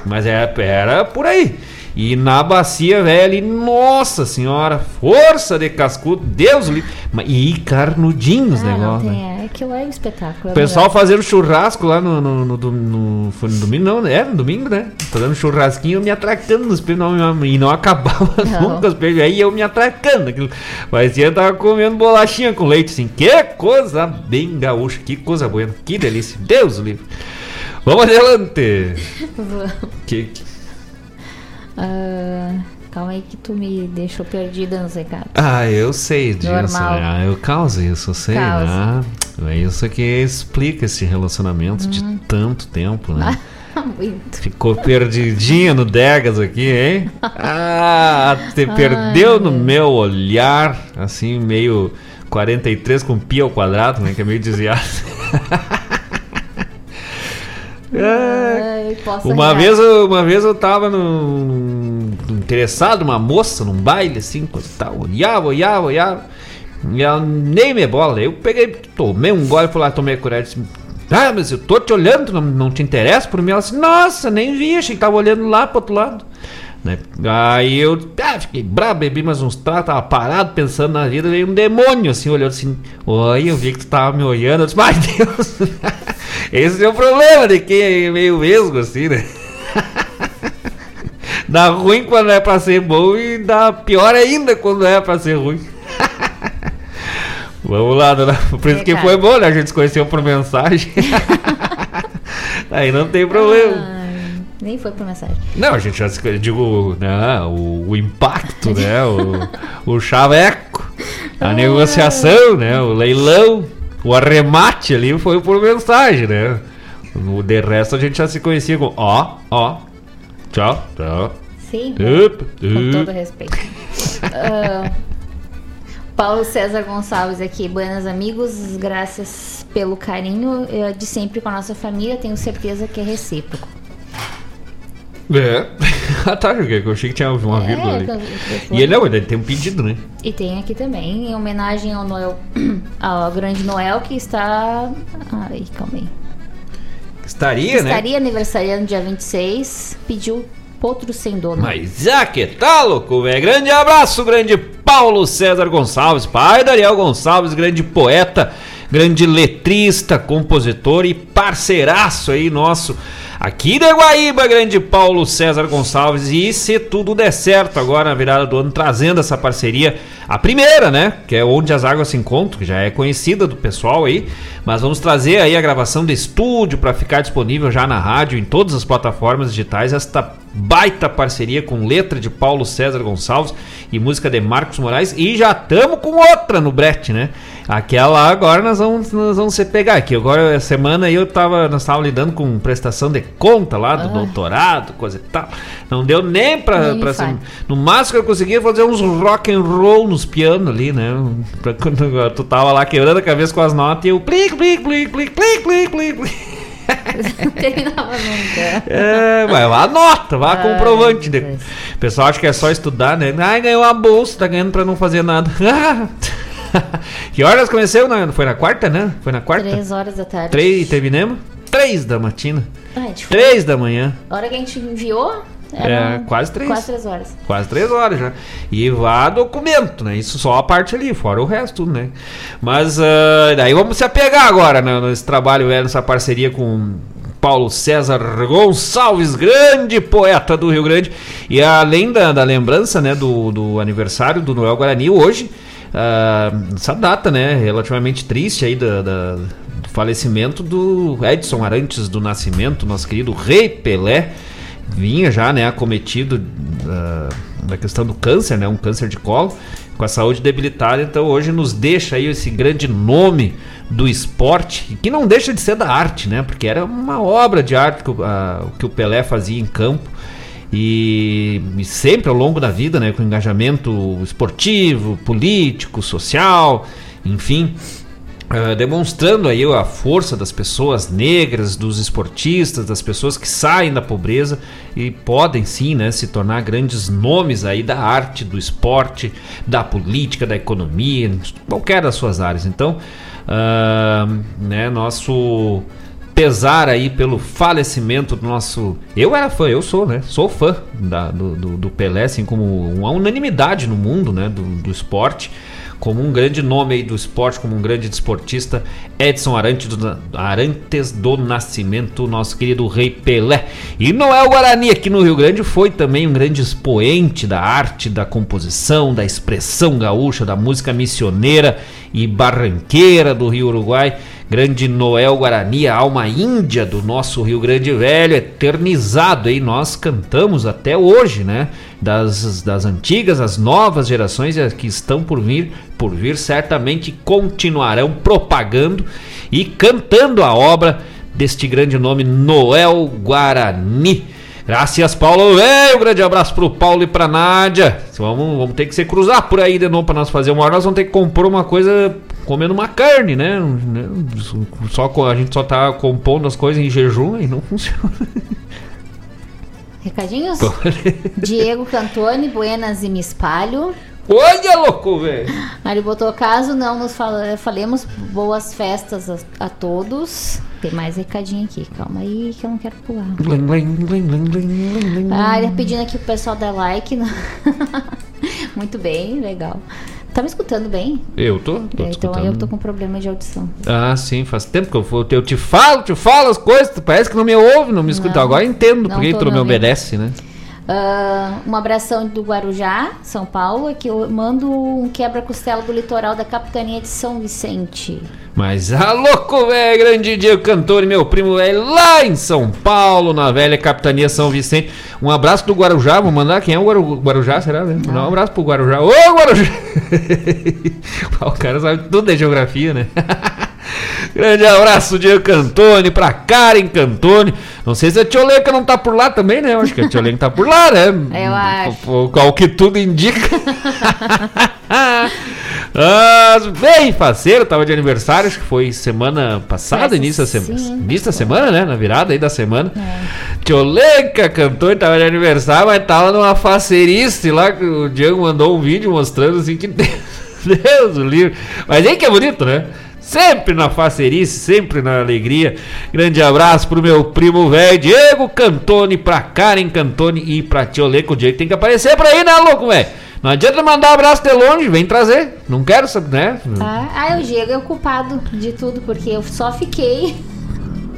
C: Mas era, era por aí. E na bacia, velho, nossa senhora, força de cascudo, Deus livre. Mas- E carnudinhos
D: Ah, não
C: negócio, né?
D: tem, é aquilo é um espetáculo. é
C: O pessoal fazendo churrasco lá no, no, no, no- Foi no domingo, não, né? Era no domingo, né? Fazendo churrasquinho, eu me atracando nos não, e não acabava
D: Não.
C: nunca os peixes. Aí eu me atracando. Aquilo. Que eu tava comendo bolachinha com leite, assim. Que coisa bem gaúcha, que coisa boa, que delícia. Deus livre. Vamos adiante.
D: Vamos.
C: Que, que-
D: Ah, calma aí que tu me deixou perdida nos recados.
C: Ah, eu sei disso.
D: Normal.
C: né? Eu causo isso, eu sei,
D: Causa.
C: né? É isso que explica esse relacionamento de
D: Hum.
C: tanto tempo, né?
D: Muito.
C: Ficou perdidinha no Degas aqui, hein? Ah, te perdeu no meu olhar, assim, meio 43 com pi ao quadrado, né? Que é meio desviado. É.
D: Ai,
C: Uma vez, eu, uma vez eu tava num, num- interessado numa moça num baile, assim, coisa tal. Olhava, olhava, olhava. E ela nem me bola. Eu peguei, tomei um gole e falei, ah, tomei coragem. Disse, ah, mas eu tô te olhando, tu não, não te interessa por mim? Ela disse, nossa, nem vi, achei que tava olhando lá pro outro lado. Né? Aí eu ah, fiquei brabo, bebi mais uns tratos, tava parado pensando na vida, veio um demônio assim, olhando assim, oi, eu vi que tu tava me olhando, eu disse, ai Deus, esse é o problema de quem é meio vesgo assim, né? Dá ruim quando é pra ser bom e dá pior ainda quando é pra ser ruim. Vamos lá, dona. Por isso que
D: Recado.
C: foi bom, né? A gente se conheceu por mensagem. Aí não tem problema.
D: Ai, nem foi por mensagem.
C: Não, a gente já se digo, né, o, o impacto, né, o, o chaveco, a negociação, né, o leilão, o arremate ali foi por mensagem, né. O de resto a gente já se conhecia com ó, ó, tchau, tchau.
D: Sim,
C: Up,
D: com
C: up.
D: todo respeito. Ah, Paulo César Gonçalves aqui, buenas amigos, graças pelo carinho eh, de sempre com a nossa família, tenho certeza que é recíproco.
C: É. ah, tá, eu achei que tinha uma vírgula
D: É,
C: ali. E ele não, ele tem um pedido, né?
D: E tem aqui também, em homenagem ao Noel, ao grande Noel que está. Ai, calma aí.
C: Estaria, né?
D: Estaria aniversariando dia 26, pediu potro sem dono.
C: Mas já que tá, louco, velho. Grande abraço, grande Paulo César Gonçalves, pai da Ariel Gonçalves, grande poeta, grande letrista, compositor e parceiraço aí nosso. Aqui de Guaíba, grande Paulo César Gonçalves. E se tudo der certo agora na virada do ano, trazendo essa parceria, a primeira, né? Que é onde as águas se encontram, que já é conhecida do pessoal aí. Mas vamos trazer aí a gravação de estúdio para ficar disponível já na rádio, em todas as plataformas digitais. Esta baita parceria com letra de Paulo César Gonçalves e música de Marcos Moraes. E já estamos com outra no brete, né? Aquela agora nós vamos, nós vamos se pegar aqui. Agora, essa semana aí eu tava, nós estávamos lidando com prestação de conta lá do
D: Ah.
C: doutorado, coisa e tal. Não deu nem pra.
D: Nem
C: no máximo que eu conseguia fazer uns rock and roll nos pianos ali, né? Pra quando tu tava lá quebrando a cabeça com as notas e eu plic, plic, plic, plic, plic, plic, plic, plic.
D: Não terminava nunca.
C: É, vai lá, nota, vá comprovante. De...
D: Deus.
C: O pessoal acha que é só estudar, né? Ai, ganhou uma bolsa, tá ganhando pra não fazer nada. que horas começou? Na, foi na quarta, né? Foi na quarta?
D: Três horas da tarde.
C: Três, terminamos? Três da matina.
D: Ah, a foi-
C: Três da manhã.
D: A hora que a gente enviou,
C: É,
D: era
C: quase três.
D: Quase três horas.
C: Quase três horas já. E vá documento, né? Isso só a parte ali, fora o resto, tudo, né? Mas ah, daí vamos se apegar agora né, nesse trabalho, velho, nessa parceria com Paulo César Gonçalves, grande poeta do Rio Grande. E além da, da lembrança, né, do, do aniversário do Noel Guarani, hoje, ah, essa data, né, relativamente triste aí da, da- do falecimento do Edson Arantes do Nascimento, nosso querido Rei Pelé vinha já, né, acometido ah, da questão do câncer, né, um câncer de colo, com a saúde debilitada, então hoje nos deixa aí esse grande nome do esporte, que não deixa de ser da arte, né, porque era uma obra de arte que o, o que o Pelé fazia em campo, e, e sempre ao longo da vida, né, com engajamento esportivo, político, social, enfim, Uh, demonstrando aí a força das pessoas negras, dos esportistas, das pessoas que saem da pobreza e podem sim, né, se tornar grandes nomes aí da arte, do esporte, da política, da economia, qualquer das suas áreas. Então, uh, né, nosso pesar aí pelo falecimento do nosso. Eu era fã, eu sou, né? Sou fã da- do, do, do Pelé, assim como uma unanimidade no mundo, né? Do, do esporte. Como um grande nome aí do esporte, como um grande desportista, Edson Arantes do, Arantes do Nascimento, nosso querido Rei Pelé. E Noel Guarani, aqui no Rio Grande, foi também um grande expoente da arte, da composição, da expressão gaúcha, da música missioneira e barranqueira do Rio Uruguai. Grande Noel Guarani, a alma índia do nosso Rio Grande Velho, eternizado aí. Nós cantamos até hoje, né? Das, das antigas, as novas gerações que estão por vir, por vir, certamente continuarão propagando e cantando a obra deste grande nome, Noel Guarani. Graças, Paulo. Velho, um grande abraço pro Paulo e pra Nádia. Vamos, vamos ter que se cruzar por aí de novo pra nós fazer uma hora. Nós vamos ter que compor uma coisa comendo uma carne, né? Né? Só, a gente só tá compondo as coisas em jejum e não funciona.
D: Recadinhos? Diego Cantone, Buenas e Me Espalho.
C: Olha, louco, velho!
D: Ele botou caso não nos fala- falemos boas festas a, a todos. Tem mais recadinho aqui, calma aí que eu não quero pular. Ah, ele tá pedindo aqui pro pessoal dar like. no- Muito bem, legal. Tá me escutando bem?
C: Eu tô, tô
D: É, então eu tô com problema de audição.
C: Ah, sim, faz tempo que eu, vou- eu te falo, te falo as coisas, parece que não me ouve, não me escuta. Agora eu entendo
D: não
C: por que
D: tô
C: tu não me
D: ouvindo.
C: obedece, né?
D: Ah, um abração do Guarujá, São Paulo, que eu mando um quebra-costela do litoral da Capitania de São Vicente.
C: Mas a louco, velho, grande Diego Cantor e meu primo velho lá em São Paulo, na velha Capitania São Vicente. Um abraço do Guarujá, vou mandar. Quem é o Guaru- Guarujá, será? Né? Mandar um abraço pro Guarujá. Ô, Guarujá! o cara sabe tudo de geografia, né? Grande abraço, Diego Cantone, pra Karen Cantone. Não sei se a Tioleca não tá por lá também, né? Eu acho que a Tioleca tá por lá, né?
D: Eu acho.
C: O- que tudo indica. Ah, bem faceiro, tava de aniversário, acho que foi semana passada, início da semana.
D: sim.
C: Início da semana, né? Na virada aí da semana. Tioleca cantou e tava de aniversário, mas tava numa facerice lá que o Diego mandou um vídeo mostrando assim que Deus o livre. Mas aí que é bonito, né? Sempre na facerice, sempre na alegria. Grande abraço pro meu primo velho Diego Cantone, pra Karen Cantone e pra Tioleca. O Diego tem que aparecer pra aí, né, louco, velho? Não adianta mandar abraço de longe, vem trazer. Não quero saber, né?
D: Ah, ah, o Diego é o culpado de tudo, porque eu só fiquei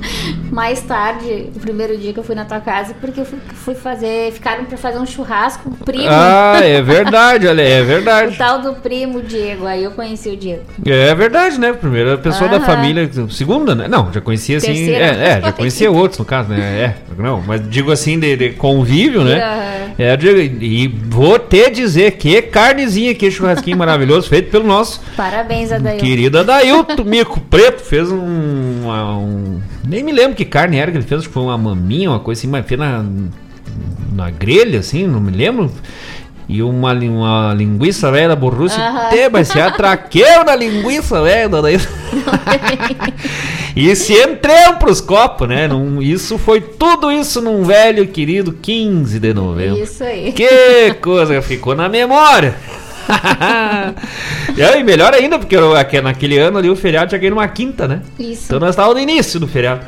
D: mais tarde, o primeiro dia que eu fui na tua casa, porque eu fui, fui fazer, ficaram pra fazer um churrasco, um primo.
C: Ah, é verdade, olha, é
D: O
C: verdade.
D: tal do primo Diego, aí eu conheci o Diego.
C: É verdade, né? Primeira pessoa da família. Segunda, né? Não, já conhecia assim.
D: Terceira.
C: É, é, já conhecia outros, no caso, né? É, não, mas digo assim, de, de convívio, né?
D: Aham.
C: É, eu digo, e vou te dizer que carnezinha, que churrasquinho maravilhoso, feito pelo nosso
D: Parabéns, Adail.
C: querido Adailto Mico Preto. Fez um, um- Nem me lembro que carne era que ele fez, acho que foi uma maminha, uma coisa assim, mas fez na, na grelha, assim, não me lembro. E uma, uma linguiça velha da Borrússia.
D: Aham.
C: Te, mas se atraqueu na linguiça velha da Adailto. E se entrou pros copos, né? Num- isso foi tudo isso num velho querido 15 de novembro.
D: Isso aí.
C: Que coisa, ficou na memória. e aí, melhor ainda, porque eu, naquele ano ali o feriado tinha caído numa quinta, né?
D: Isso.
C: Então nós estávamos no início do feriado.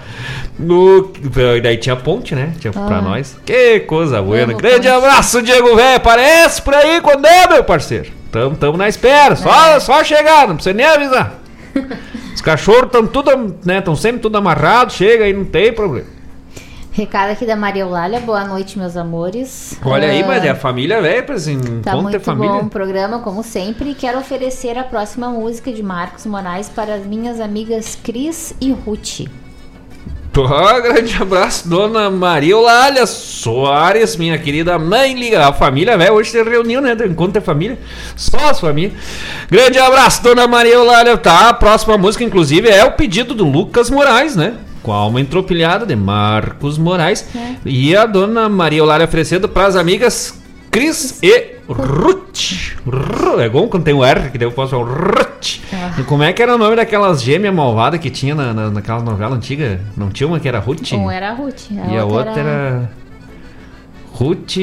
C: No, e daí tinha ponte, né? Tinha pra
D: Ah.
C: nós. Que coisa boa.
D: Amo
C: Grande
D: ponte.
C: abraço, Diego Velho. Aparece por aí quando é, meu parceiro. Tamo, tamo na espera. Só,
D: É.
C: só chegar, não precisa nem avisar. Os cachorros estão tudo, né? Estão sempre tudo amarrados, chega aí, não tem problema.
D: Recado aqui da Maria Eulália. Boa noite, meus amores.
C: Olha aí,
D: Ah,
C: mas é a família velha, assim,
D: Tá muito
C: família.
D: bom o programa, como sempre. Quero oferecer a próxima música de Marcos Moraes para as minhas amigas Cris e Ruth.
C: Pô, grande abraço, dona Maria Eulália Soares, minha querida mãe liga. A família, velho, hoje se reuniu, né? Encontro é família. Só as famílias. Grande abraço, dona Maria Eulália. Tá, a próxima música, inclusive, é o pedido do Lucas Moraes, né? Com a alma entropilhada de Marcos Moraes. E a dona Maria Eulália oferecendo para as amigas Cris e Ruth. Ru- É bom quando tem o R, que daí eu posso falar Ruth. E como é que era o nome daquelas gêmeas malvadas que tinha na, na, naquela novela antiga? Não tinha uma que era Ruth?
D: Um era a Ruth.
C: E a outra era. Ruth.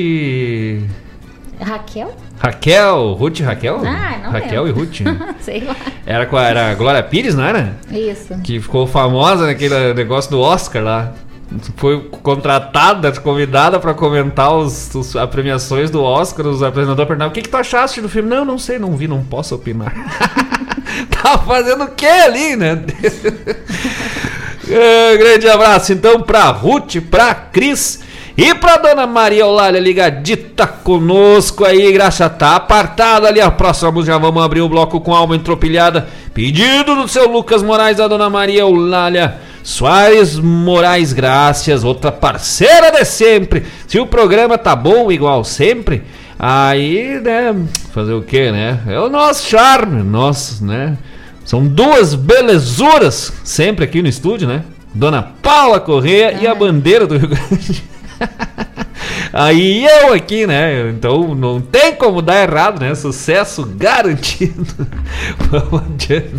D: Raquel?
C: Raquel. Ruth e Raquel?
D: Ah, não
C: Raquel
D: lembro.
C: e Ruth.
D: Sei lá.
C: Era com a, era a Glória Pires, não era?
D: Isso.
C: Que ficou famosa naquele negócio do Oscar lá. Foi contratada, convidada pra comentar os, os- as premiações do Oscar. Os apresentadores perguntavam: O que, que tu achaste do filme? Não, não sei, não vi, não posso opinar. Tava fazendo o que ali, né? É, grande abraço então pra Ruth, pra Cris e pra dona Maria Eulália ligadita conosco aí, graxa tá apartado ali. A próxima música já vamos abrir o bloco com alma entropilhada. Pedido do seu Lucas Moraes, da dona Maria Eulália Soares Moraes Graças, outra parceira de sempre. Se o programa tá bom igual sempre, aí, né, fazer o que, né? É o nosso charme, nosso, né? São duas belezuras sempre aqui no estúdio, né? Dona Paula Corrêa e a bandeira do Rio Grande. Aí eu aqui, né? Então não tem como dar errado, né? Sucesso garantido. Vamos adiante.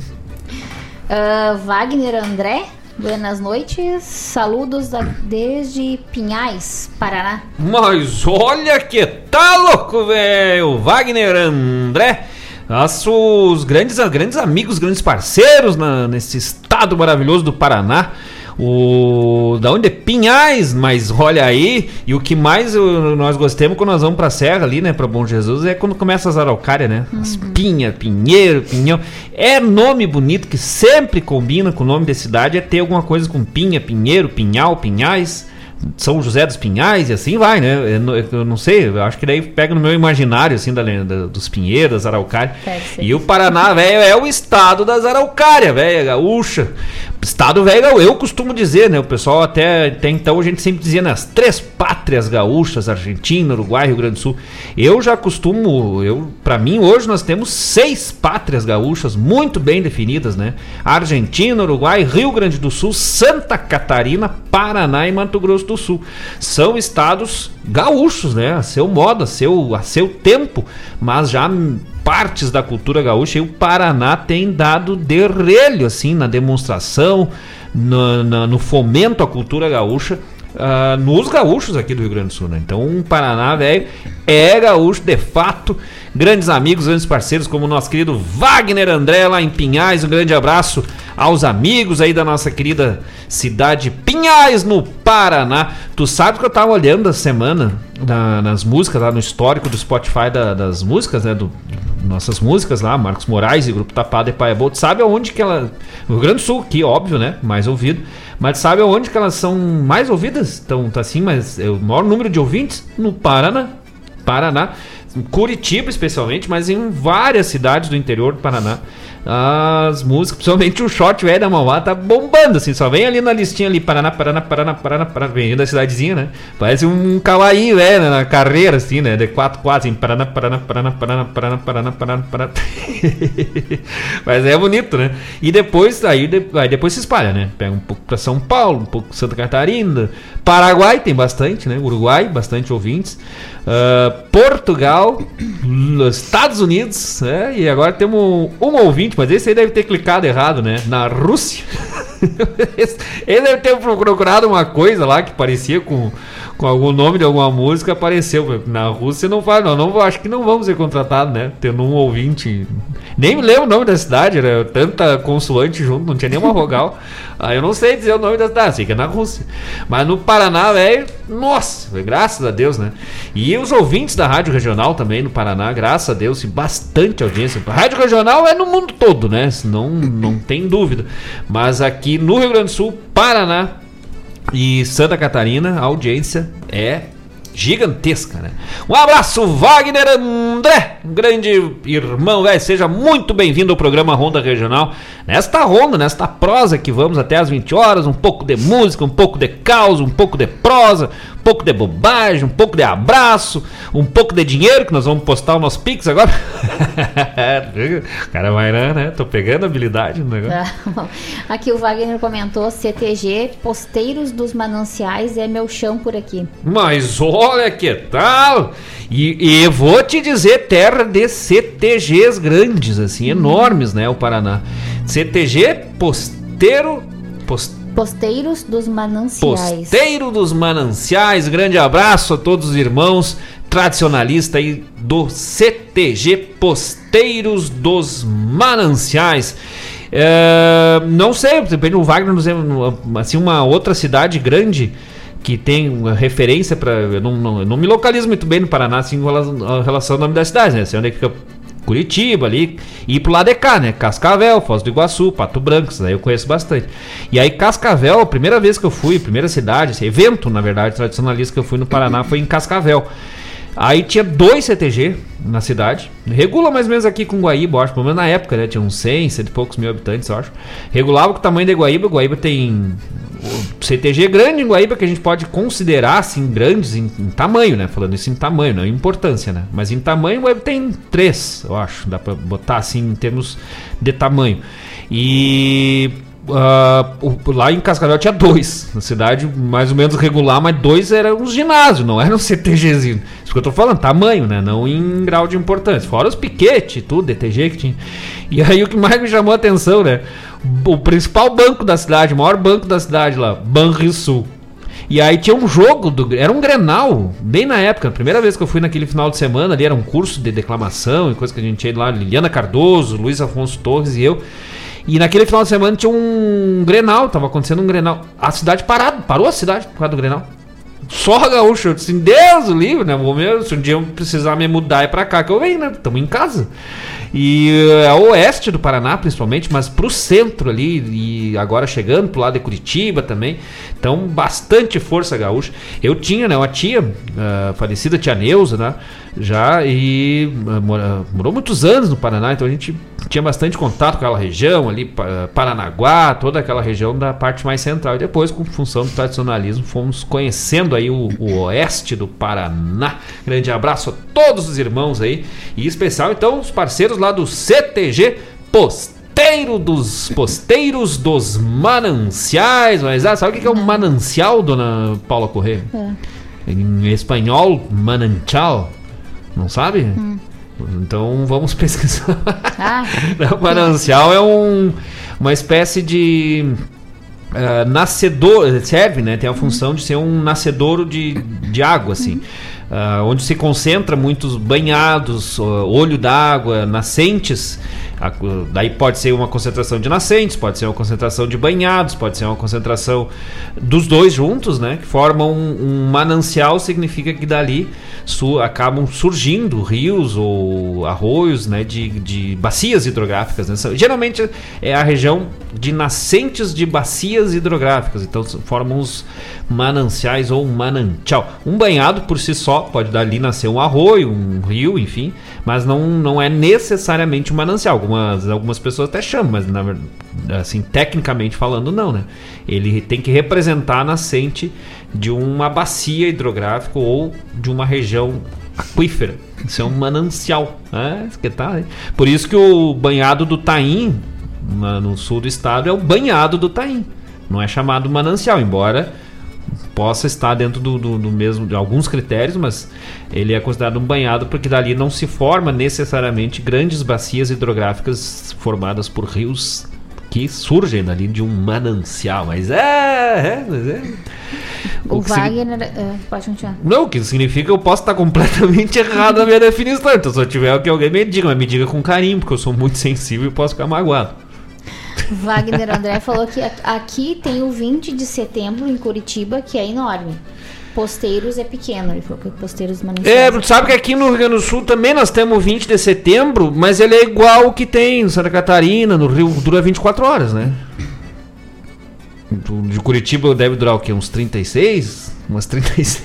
D: Ah, Wagner André, buenas noites. Saludos da- desde Pinhais, Paraná.
C: Mas olha que tá louco, velho! Wagner André, nossos grandes, grandes amigos, grandes parceiros na- nesse estado maravilhoso do Paraná. O da onde é Pinhais, mas olha aí, e o que mais eu- nós gostamos quando nós vamos pra serra ali, né, pra Bom Jesus, é quando começa as araucárias, né? As pinha, pinheiro, pinhão. É nome bonito que sempre combina com o nome da cidade, é ter alguma coisa com pinha, pinheiro, pinhal, pinhais. São José dos Pinhais e assim vai, né? Eu, não- sei, eu acho que daí pega no meu imaginário, assim, da, lenda dos Pinheiros, das Araucárias. E o Paraná, velho, é o estado das Araucárias, velho, gaúcha. Estado velho, eu costumo dizer, né? O pessoal até, até então a gente sempre dizia nas três pátrias gaúchas, Argentina, Uruguai, Rio Grande do Sul. Eu já costumo, eu, para mim hoje nós temos seis pátrias gaúchas muito bem definidas, né? Argentina, Uruguai, Rio Grande do Sul, Santa Catarina, Paraná e Mato Grosso do Sul. São estados gaúchos, né? A seu modo, a seu, a seu tempo, mas já partes da cultura gaúcha e o Paraná tem dado derrelho assim na demonstração, no, no fomento à cultura gaúcha. ah, nos gaúchos aqui do Rio Grande do Sul, né? Então, o Paraná, velho, é gaúcho de fato. Grandes amigos, grandes parceiros, como o nosso querido Wagner André lá em Pinhais. Um grande abraço aos amigos aí da nossa querida cidade Pinhais, no Paraná. Tu sabe que eu tava olhando essa semana na- nas músicas, lá no histórico do Spotify da- das músicas, né? Do, nossas músicas lá, Marcos Moraes e Grupo Tapado e Pai Bom. Tu sabe aonde que ela. No Rio Grande do Sul, que óbvio, né? Mais ouvido. Mas sabe aonde que elas são mais ouvidas? Então, tá assim, mas é o maior número de ouvintes? No Paraná. Paraná, Curitiba especialmente, mas em várias cidades do interior do Paraná. As músicas, principalmente o Shot Velho da Mauá, tá bombando, assim, só vem ali na listinha ali, Paraná, Paraná, Paraná, Paraná, Paraná, vem da cidadezinha, né? Parece um kawaii, velho, né? na carreira, assim, né? De 4 4 em Paraná, Paraná, Paraná, Paraná, Paraná, Paraná, Paraná, Paraná. mas é bonito, né? E depois, aí, aí depois se espalha, né? Pega um pouco pra São Paulo, um pouco Santa Catarina, Paraguai tem bastante, né? Uruguai, bastante ouvintes. Ah, Portugal, Estados Unidos, né? E agora temos um ouvinte, mas esse aí deve ter clicado errado, né? Na Rússia. Ele deve ter procurado uma coisa lá que parecia com, com algum nome de alguma música, apareceu. Na Rússia não faz, não, não. Acho que não vamos ser contratados, né? Tendo um ouvinte. Nem me lembro o nome da cidade, era tanta consoante junto, não tinha nenhuma vogal. Aí eu não sei dizer o nome da cidade, sei que é na Rússia. Mas no Paraná, velho, nossa, graças a Deus, né? E os ouvintes da Rádio Regional também no Paraná, graças a Deus, bastante audiência. A Rádio Regional é no mundo todo, né? Não, não tem dúvida. Mas aqui no Rio Grande do Sul, Paraná e Santa Catarina, a audiência é gigantesca, né? Um abraço, Wagner André, grande irmão, velho. Seja muito bem-vindo ao programa Ronda Regional. Nesta ronda, nesta prosa que vamos até as 20 horas, um pouco de música, um pouco de caos, um pouco de prosa, pouco de bobagem, um pouco de abraço, um pouco de dinheiro, que nós vamos postar o nosso Pix agora. o cara vai, né? Tô pegando habilidade no negócio.
D: Aqui o Wagner comentou: CTG, Posteiros dos Mananciais é meu chão por aqui.
C: Mas olha que tal! E, e vou te dizer, terra de CTGs grandes, assim, enormes, né? O Paraná. CTG Posteiro.
D: Post... Posteiros dos Mananciais.
C: Posteiro dos Mananciais. Grande abraço a todos os irmãos tradicionalistas aí do CTG Posteiros dos Mananciais. É, não sei, depende do Wagner, assim, uma outra cidade grande que tem uma referência para. Eu não, não, não, me localizo muito bem no Paraná assim, em relação ao nome da cidade, né? Sei onde é que fica Curitiba ali, e ir pro lado de cá, né? Cascavel, Foz do Iguaçu, Pato Branco, isso aí eu conheço bastante. E aí, Cascavel, a primeira vez que eu fui, primeira cidade, esse evento, na verdade, tradicionalista que eu fui no Paraná foi em Cascavel. Aí tinha dois CTG na cidade. Regula mais ou menos aqui com Guaíba, acho. Pelo menos na época, né? Tinha uns 100, 100 e poucos mil habitantes, eu acho. Regulava com o tamanho de Guaíba. Guaíba tem CTG grande em Guaíba que a gente pode considerar assim grandes em, em, tamanho, né? Falando isso em tamanho, não em importância, né? Mas em tamanho Guaíba tem três, eu acho, dá para botar assim em termos de tamanho. E uh, lá em Cascavel tinha dois, na cidade mais ou menos regular, mas dois eram uns ginásios, não eram CTGzinho. Isso que eu tô falando, tamanho, né? Não em grau de importância. Fora os piquete, tudo, DTG que tinha. E aí o que mais me chamou a atenção, né? o principal banco da cidade, o maior banco da cidade lá, Banrisul. E aí tinha um jogo, do, era um Grenal, bem na época, a primeira vez que eu fui naquele final de semana, ali era um curso de declamação e coisa que a gente ia lá, Liliana Cardoso, Luiz Afonso Torres e eu. E naquele final de semana tinha um Grenal, tava acontecendo um Grenal. A cidade parada, parou a cidade por causa do Grenal. Só gaúcho, eu disse, Deus livre, né? Vou mesmo, se um dia eu precisar me mudar é pra cá que eu venho, né? Tamo em casa. E a é oeste do Paraná, principalmente, mas pro centro ali, e agora chegando pro lado de Curitiba também. Então, bastante força gaúcha. Eu tinha, né, uma tia, uh, falecida tia Neuza, né? Já, e uh, morou muitos anos no Paraná, então a gente tinha bastante contato com aquela região ali, Paranaguá, toda aquela região da parte mais central. E depois, com função do tradicionalismo, fomos conhecendo aí o, o oeste do Paraná. Grande abraço a todos os irmãos aí, e especial então os parceiros lá do CTG Posteiro dos Posteiros dos Mananciais. Mas ah, sabe o que é um manancial, dona Paula Corrêa? É. Em espanhol, manantial. Não sabe? Hum. Então vamos pesquisar. Ah. o manancial é um, uma espécie de uh, nascedor, serve, né? Tem a função de ser um nascedouro de, de água, assim. Uhum. Uh, onde se concentra muitos banhados, uh, olho d'água, nascentes Daí pode ser uma concentração de nascentes, pode ser uma concentração de banhados, pode ser uma concentração dos dois juntos, né? Que formam um, um manancial, significa que dali su acabam surgindo rios ou arroios, né? De, de bacias hidrográficas. Né? Geralmente é a região de nascentes de bacias hidrográficas, então formam os mananciais ou manantial. Um banhado por si só pode dali nascer um arroio, um rio, enfim, mas não, não é necessariamente um manancial algumas, algumas pessoas até chamam, mas na, assim, tecnicamente falando, não, né? Ele tem que representar a nascente de uma bacia hidrográfica ou de uma região aquífera. Isso é um manancial. Né? Que tá, Por isso que o banhado do Taim, no sul do estado, é o banhado do Taim. Não é chamado manancial, embora possa estar dentro do, do, do, mesmo de alguns critérios, mas ele é considerado um banhado porque dali não se forma necessariamente grandes bacias hidrográficas formadas por rios que surgem dali de um manancial. Mas é. é, mas é.
D: O,
C: signi-
D: Wagner. é, pode continuar.
C: Não, o que significa que eu posso estar completamente errado na minha definição. Então, se eu tiver que alguém me diga, mas me diga com carinho, porque eu sou muito sensível e posso ficar magoado.
D: Wagner André falou que aqui tem o 20 de setembro em Curitiba, que é enorme. Posteiros é pequeno. Ele falou que Posteiros
C: É, sabe que aqui no Rio Grande do Sul também nós temos o 20 de setembro, mas ele é igual o que tem em Santa Catarina, no Rio, dura 24 horas, né? De Curitiba deve durar o quê? Uns 36? Umas 36.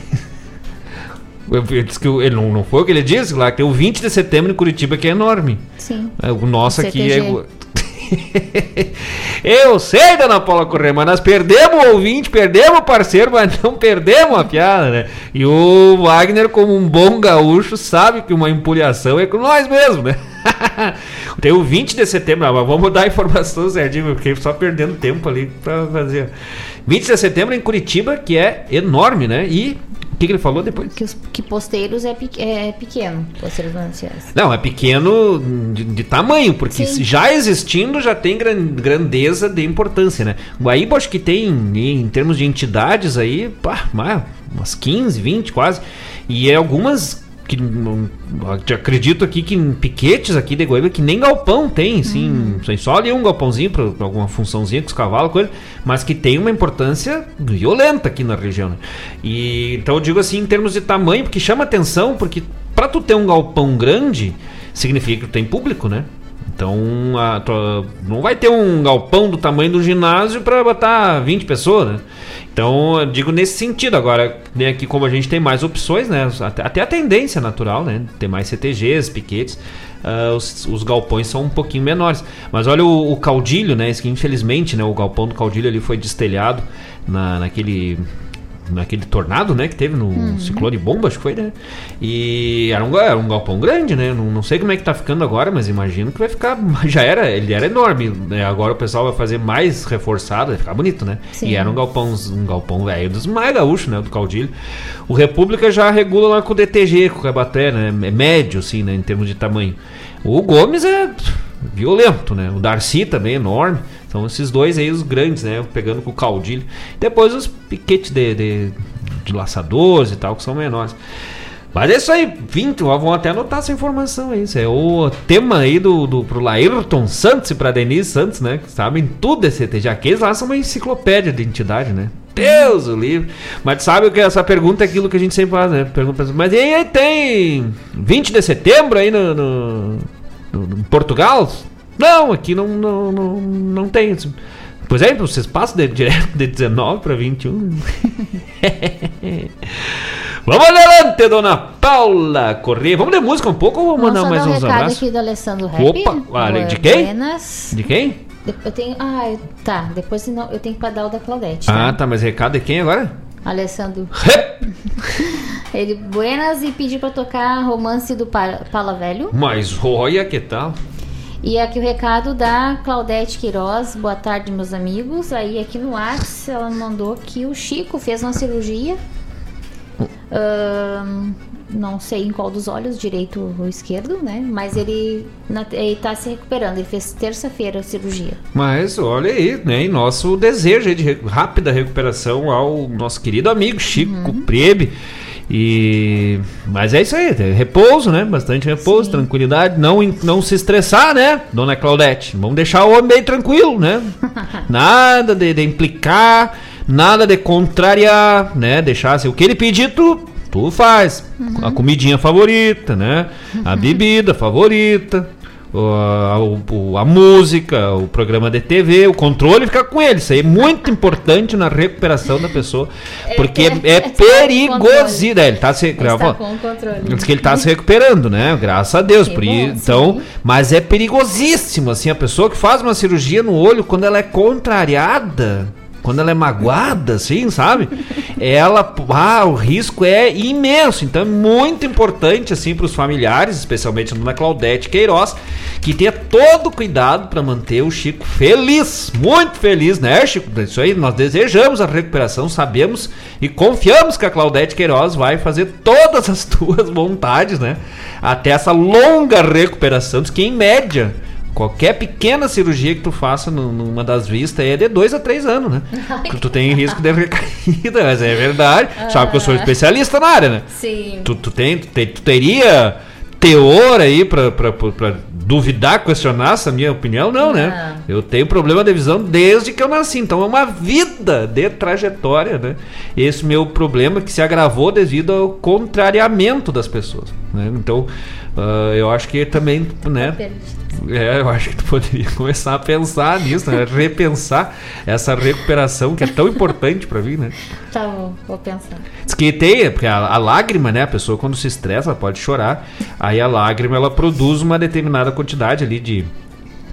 C: Eu- eu disse que ele não, não foi o que ele disse, lá que tem o 20 de setembro em Curitiba que é enorme.
D: Sim.
C: É, O nosso aqui é. Igual- Eu sei, dona Paula Corrêa, mas nós perdemos o ouvinte, perdemos o parceiro, mas não perdemos a piada, né? E o Wagner, como um bom gaúcho, sabe que uma empulhação é com nós mesmo, né? Tem o 20 de setembro, mas vamos dar a informação certinho, fiquei só perdendo tempo ali pra fazer. 20 de setembro em Curitiba, que é enorme, né? E que, que ele falou depois?
D: Que, os, que Posteiros é, pe- é pequeno. Posteiros Mananciais.
C: Não, é pequeno de, de tamanho, porque
D: Sim.
C: já existindo já tem gran- grandeza de importância, né? Guaíba acho que tem, em, termos de entidades aí, pá, mais, umas 15, 20 quase. E é algumas que não- acredito aqui que em piquetes aqui de Guaíba que nem galpão tem, assim, tem só ali um galpãozinho para alguma funçãozinha com os cavalos, coisa, mas que tem uma importância violenta aqui na região. Né? E então eu digo assim em termos de tamanho, porque chama atenção, porque para tu ter um galpão grande significa que tu tem público, né? Então, a tua- não vai ter um galpão do tamanho do ginásio para botar 20 pessoas, né? Então, eu digo nesse sentido. Agora, né, aqui como a gente tem mais opções, né? Até, até a tendência natural, né? Ter mais CTGs, piquetes, ah, os, os galpões são um pouquinho menores. Mas olha o, o caudilho, né? Esse que infelizmente, né? O galpão do caudilho ali foi destelhado na, naquele naquele tornado, né, que teve no
D: Uhum.
C: ciclone bomba, acho que foi, né? E era um, era um galpão grande, né? Não, não sei como é que tá ficando agora, mas imagino que vai ficar. Já era, ele era enorme. Né? Agora o pessoal vai fazer mais reforçado, vai ficar bonito, né?
D: Sim.
C: E era um galpão, um galpão velho dos mais gaúchos, né? Do Caudilho. O República já regula lá com o DTG, com o Cabaté, né? É médio, assim, né? Em termos de tamanho. O Gomes é violento, né? O Darcy também é enorme. São esses dois aí os grandes, né? Pegando com o caudilho. Depois os piquetes de, de, de laçadores e tal, que são menores. Mas é isso aí, 20, ó, vamos até anotar essa informação aí. Isso é o tema aí do, do pro Laírton Santos e pra Denise Santos, né? Que sabem tudo desse CTG. Aqueles lá são uma enciclopédia de entidade, né? Deus o livre. Mas sabe que essa pergunta é aquilo que a gente sempre faz, né? Pergunta, mas e aí tem 20 de setembro aí no, no, no- no Portugal? Não, aqui não, não, não, não tem. Pois é, vocês passam de, direto de 19 para 21. Vamos adelante, dona Paula Corrêa. Vamos de música um pouco ou vamos mandar mais
D: um
C: uns abraços?
D: aqui do Alessandro Rap.
C: Opa, olha, de quem?
D: Buenas.
C: De quem?
D: De- Eu tenho. Ah, eu- tá. Depois não, eu tenho que dar o da Claudete.
C: Ah,
D: Tá?
C: tá, mas recado é quem agora?
D: Alessandro. Ele, buenas, e pediu pra tocar romance do Pa- Pala Velho.
C: Mas olha que tal.
D: E aqui o recado da Claudete Queiroz. Boa tarde, meus amigos. Aí aqui no WhatsApp ela mandou que o Chico fez uma cirurgia. Não sei em qual dos olhos, direito ou esquerdo, né? Mas ele, na- ele tá se recuperando. Ele fez terça-feira a cirurgia.
C: Mas olha aí, né? E nosso desejo de rápida recuperação ao nosso querido amigo Chico Prebe. E mas é isso aí, repouso, né? Bastante repouso, tranquilidade, não não se estressar, né, dona Claudete? Vamos deixar o homem bem tranquilo, né? Nada de, de implicar, nada de contrariar, né? Deixar assim, o que ele pedir tu tu faz. A comidinha favorita, né? A bebida favorita. A, o- a música, o programa de TV, o controle fica com ele. Isso aí é muito importante na recuperação da pessoa. Porque é, perigosíssimo. É, Ele tá se,
D: Está com o controle.
C: Diz que ele tá se recuperando, né? Graças a Deus.
D: Que
C: por
D: bom,
C: isso, então, mas é perigosíssimo, assim, a pessoa que faz uma cirurgia no olho, quando ela é contrariada, quando ela é magoada, assim, sabe? Ela, ah, o risco é imenso. Então é muito importante, assim, para os familiares, especialmente a dona Claudete Queiroz, que tenha todo o cuidado para manter o Chico feliz, muito feliz, né, Chico? Isso aí, nós desejamos a recuperação, sabemos e confiamos que a Claudete Queiroz vai fazer todas as tuas vontades, né? Até essa longa recuperação, que em média Qualquer pequena cirurgia que tu faça numa das vistas é de dois a três anos, né? Que tu tem risco de recaída, mas é verdade. Sabe que eu sou
D: Ah.
C: especialista na área, né?
D: Sim.
C: Tu, tu, tem, tu, te- tu teria teor aí pra, pra, pra, pra duvidar, questionar essa minha opinião? Não, né? Eu tenho problema de visão desde que eu nasci. Então é uma vida de trajetória, né? Esse meu problema que se agravou devido ao contrariamento das pessoas. Né? Então ah, eu acho que também, né? É, eu acho que tu poderia começar a pensar nisso, né? repensar essa recuperação que é tão importante pra mim, né?
D: Tá bom, vou pensar.
C: Diz que tem, porque a, a lágrima, né? A pessoa quando se estressa ela pode chorar. Aí a lágrima ela produz uma determinada quantidade ali de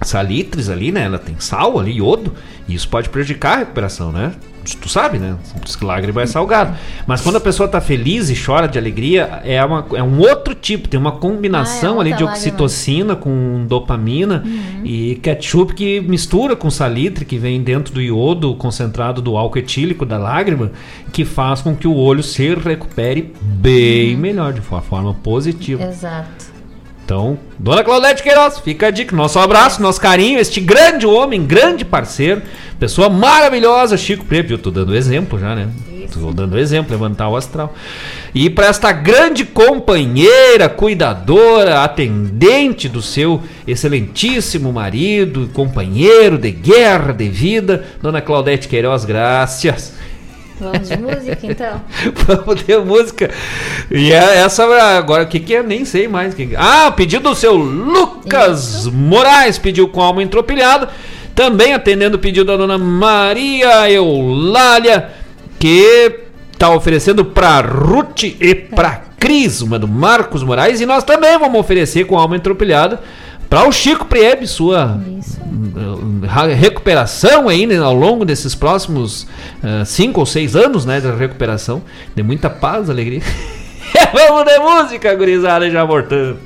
C: salitres ali, né? Ela tem sal ali, iodo. E isso pode prejudicar a recuperação, né? Tu sabe, né? Que lágrima é salgado. Mas quando a pessoa tá feliz e chora de alegria, é, uma, é um outro tipo. Tem uma combinação
D: Ah, é
C: ali de
D: outra lágrima.
C: oxitocina com dopamina e ketchup que mistura com salitre que vem dentro do iodo concentrado do álcool etílico da lágrima, que faz com que o olho se recupere bem melhor, de uma forma positiva.
D: Exato.
C: Então, Dona Claudete Queiroz, fica a dica. Nosso abraço, nosso carinho, este grande homem, grande parceiro, pessoa maravilhosa, Chico Preto. Eu tô dando exemplo já, né? Tô dando exemplo, levantar o astral. E para esta grande companheira, cuidadora, atendente do seu excelentíssimo marido, companheiro de guerra, de vida, Dona Claudete Queiroz, graças.
D: Vamos de música então?
C: Vamos ter música. E é essa agora, o que, que é? Nem sei mais. Quem- Ah, pedido do seu Lucas Moraes, pediu com alma entropilhada. Também atendendo o pedido da dona Maria Eulália, que tá oferecendo pra Ruth e pra Cris, uma do Marcos Moraes. E nós também vamos oferecer com alma entropilhada para o Chico Priebe, sua uh, ra- recuperação aí né, ao longo desses próximos uh, cinco ou seis anos né, de recuperação, de muita paz, alegria. Vamos de música, gurizada, já voltando.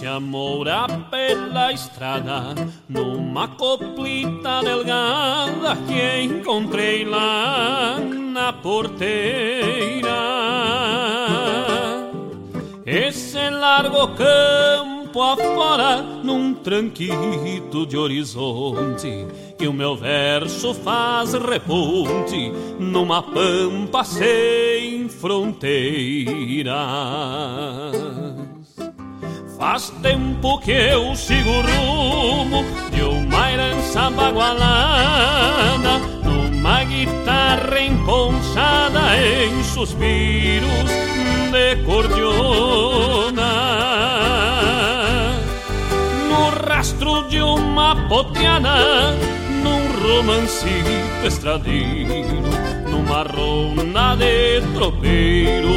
K: Se amoura pela estrada numa coplita delgada que encontrei lá na porteira. Esse largo campo afora num tranquito de horizonte que o meu verso faz reponte numa pampa sem fronteiras. Faz tempo que eu sigo o rumo de uma herança bagualada, numa guitarra emponchada em suspiros de cordiona. No rastro de uma poteada, num romancito estradeiro, numa ronda de tropeiro,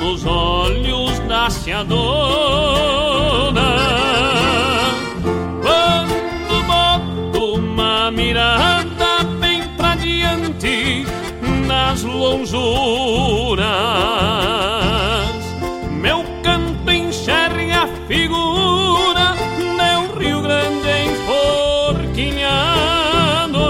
K: nos olhos da seadona. Mirada bem pra diante nas lonjuras, meu canto enxerga a figura de um Rio Grande enforquilhado.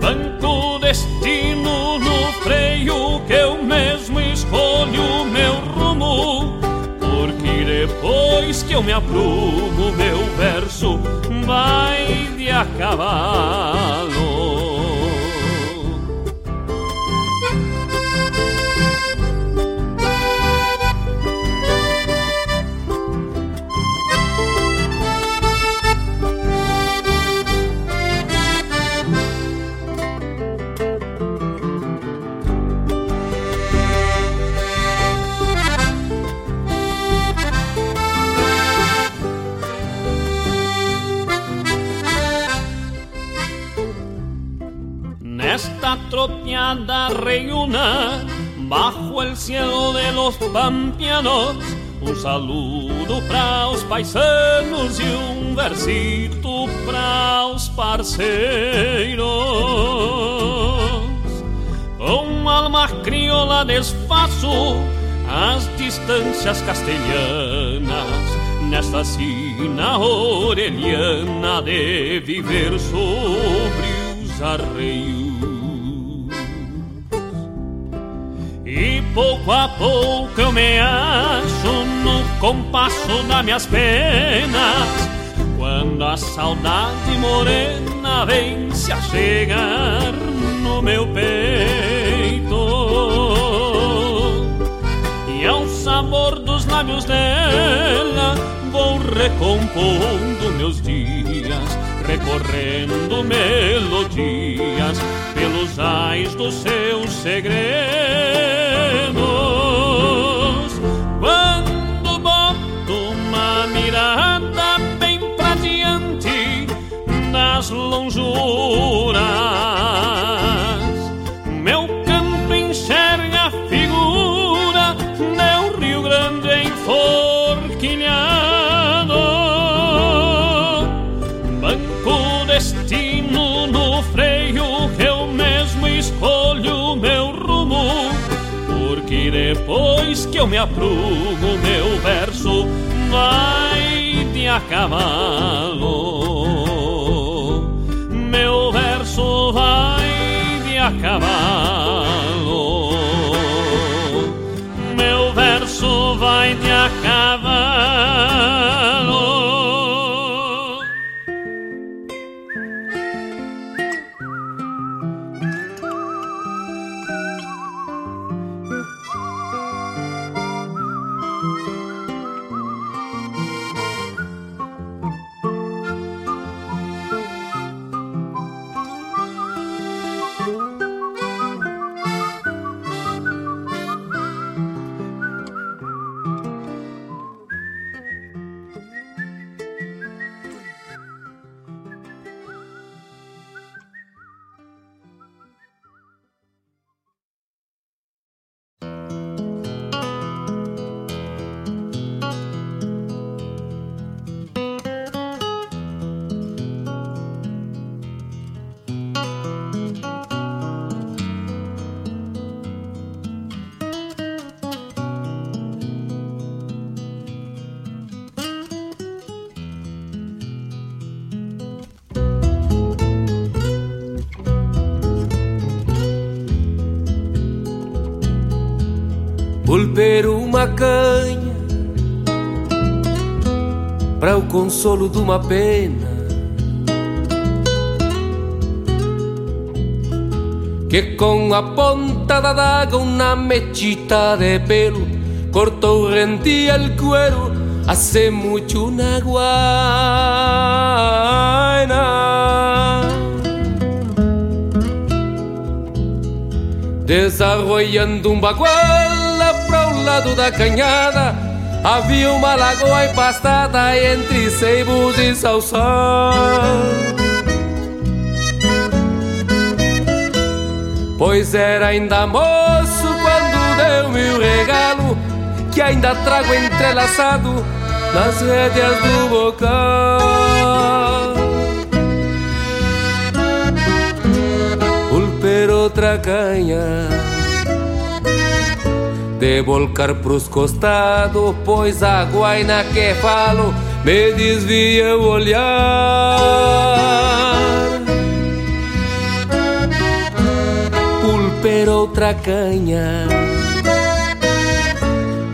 K: Banco destino no freio que eu mesmo escolho meu rumo. Porque depois que eu me aprumo, meu verso vai de a cavalo. Nesta tropiada reúna bajo el cielo de los pampianos. Un saludo para os paisanos e um versito para os parceiros. Com alma crioula desfaço as distâncias castelhanas nesta sina orelhana de viver sobre os arreios. Pouco a pouco eu me acho no compasso das minhas penas. Quando a saudade morena vem se a chegar no meu peito. E ao sabor dos lábios dela vou recompondo meus dias, recorrendo melodias pelos ais dos seus segredos. Quando boto uma mirada bem pra diante das lonjuras, que eu me aprumo, meu verso vai de a cavalo. Meu verso vai de a cavalo. Meu verso vai de a Bye.
N: Pulper uma canha para o consolo de uma pena. Que com a ponta da daga uma mechita de pelo cortou rendía el cuero hace mucho una guaina. Desarrollando um o lado da canhada havia uma lagoa empastada entre ceibos e salsão Pois era ainda moço quando deu-me o regalo Que ainda trago entrelaçado nas rédeas do bocal. Pulper outra canha De volcar pros costados Pois a guaina que falo Me desvia o olhar. Pulper outra canha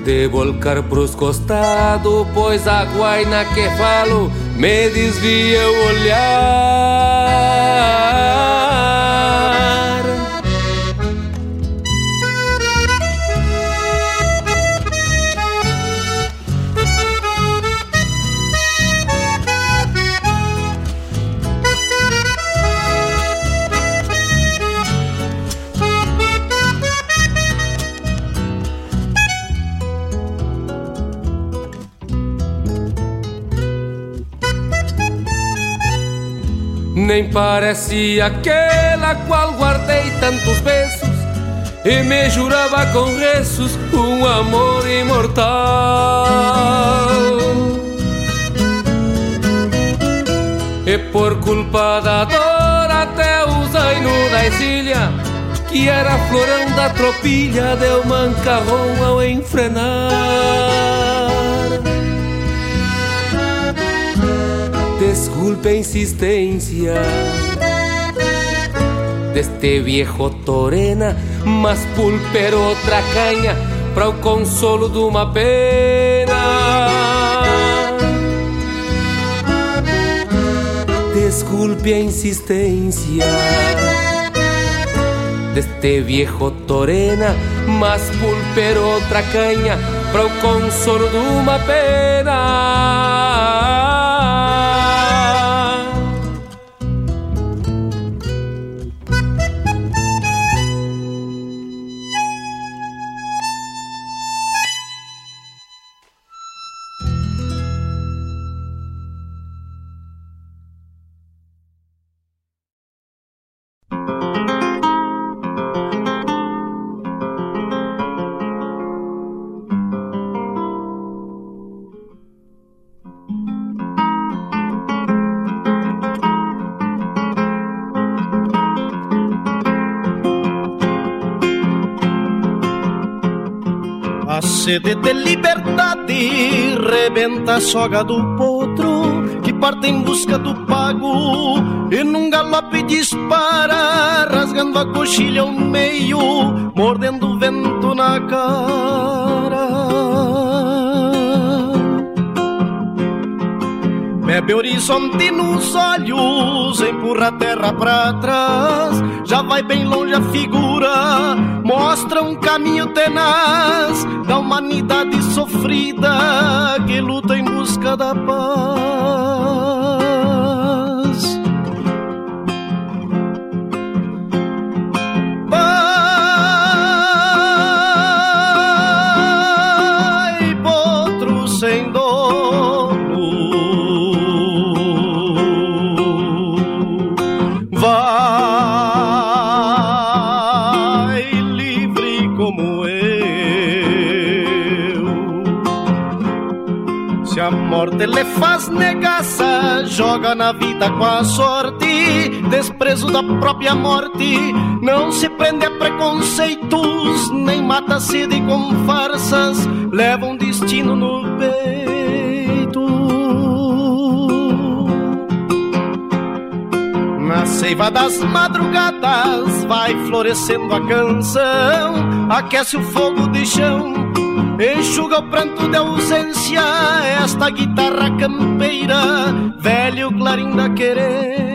N: De volcar pros costados Pois a guaina que falo Me desvia o olhar Nem parece aquela qual guardei tantos beijos e me jurava com restos um amor imortal. E por culpa da dor até o zaino da exília Que era florão da tropilha deu mancarrão ao enfrenar Desculpe a insistência Deste viejo torena Mas pulper outra canha Para o consolo de uma pena Desculpe a insistência deste viejo torena, mas pulper outra canha para o consolo de uma pena.
O: Sede de liberdade rebenta a soga do potro que parte em busca do pago e num galope dispara, rasgando a coxilha ao meio, mordendo o vento na cara. Bebe horizonte nos olhos, empurra a terra pra trás, já vai bem longe a figura, mostra um caminho tenaz da humanidade sofrida que luta em busca da paz. Joga na vida com a sorte, desprezo da própria morte. Não se prende a preconceitos, nem mata sede com farsas, leva um destino no peito. Na seiva das madrugadas vai florescendo a canção, aquece o fogo de chão, enxuga o pranto de ausência, esta guitarra campeira, velho clarim da querência.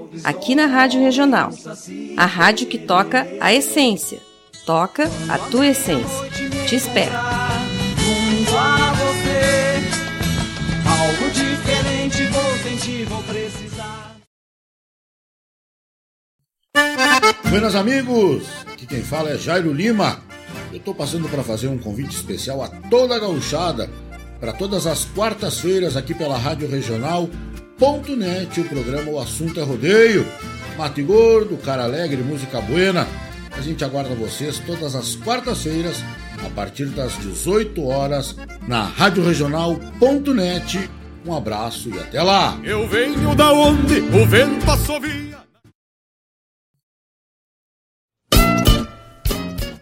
P: aqui na Rádio Regional. A rádio que toca a essência. Toca a tua essência. Te espero.
E: Junto a você, algo diferente vou sentir, vou precisar.
Q: Buenas amigos, aqui quem fala é Jairo Lima. Eu tô passando para fazer um convite especial a toda a gauchada para todas as quartas-feiras aqui pela Rádio Regional Ponto .net, o programa O Assunto é Rodeio. Mate Gordo, Cara Alegre, Música Buena. A gente aguarda vocês todas as quartas-feiras a partir das 18 horas na Rádio. Um abraço e até lá.
R: Eu venho da onde o vento assovia.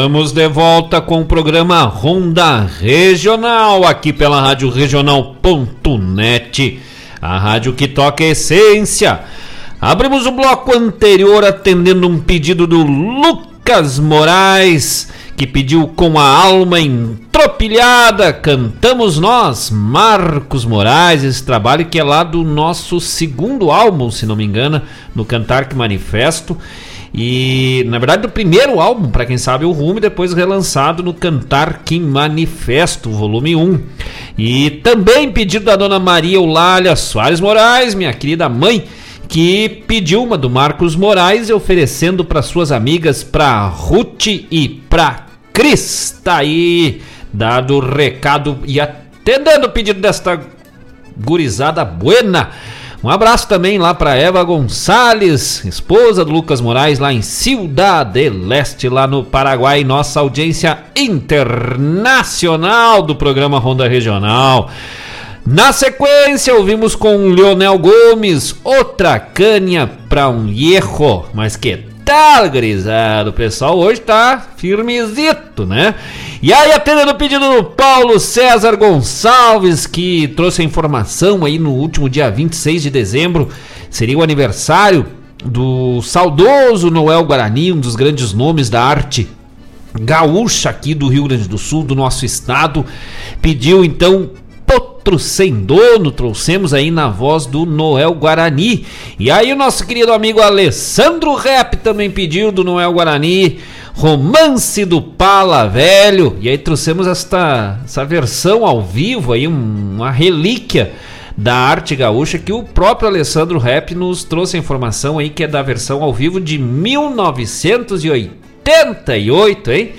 C: Estamos de volta com o programa Ronda Regional, aqui pela Rádio Regional.net, a rádio que toca a essência. Abrimos o bloco anterior atendendo um pedido do Lucas Moraes, que pediu com a alma entropilhada, cantamos nós, Marcos Moraes, esse trabalho que é lá do nosso segundo álbum, se não me engano, no Cantar que Manifesto. E, na verdade, do primeiro álbum, para quem sabe, o Rumo, depois relançado no Cantar que Manifesto, volume 1. E também pedido da dona Maria Eulália Soares Moraes, minha querida mãe, que pediu uma do Marcos Moraes, oferecendo para suas amigas, para Ruth e para Cris. Tá aí, dado o recado e atendendo o pedido desta gurizada buena. Um abraço também lá para Eva Gonçalves, esposa do Lucas Moraes, lá em Ciudad del Leste, lá no Paraguai, nossa audiência internacional do programa Ronda Regional. Na sequência, ouvimos com Leonel Gomes, outra canha para um erro, mas que tal, grisado? O pessoal hoje tá firmezito, né? E aí, atendendo o pedido do Paulo César Gonçalves, que trouxe a informação aí no último dia 26 de dezembro, seria o aniversário do saudoso Noel Guarani, um dos grandes nomes da arte gaúcha aqui do Rio Grande do Sul, do nosso estado. Pediu então Potro Sem Dono, trouxemos aí na voz do Noel Guarani. E aí o nosso querido amigo Alessandro Rap também pediu do Noel Guarani, Romance do Pala Velho. E aí trouxemos esta essa versão ao vivo aí, um- uma relíquia da arte gaúcha que o próprio Alessandro Rap nos trouxe a informação aí que é da versão ao vivo de 1988, hein?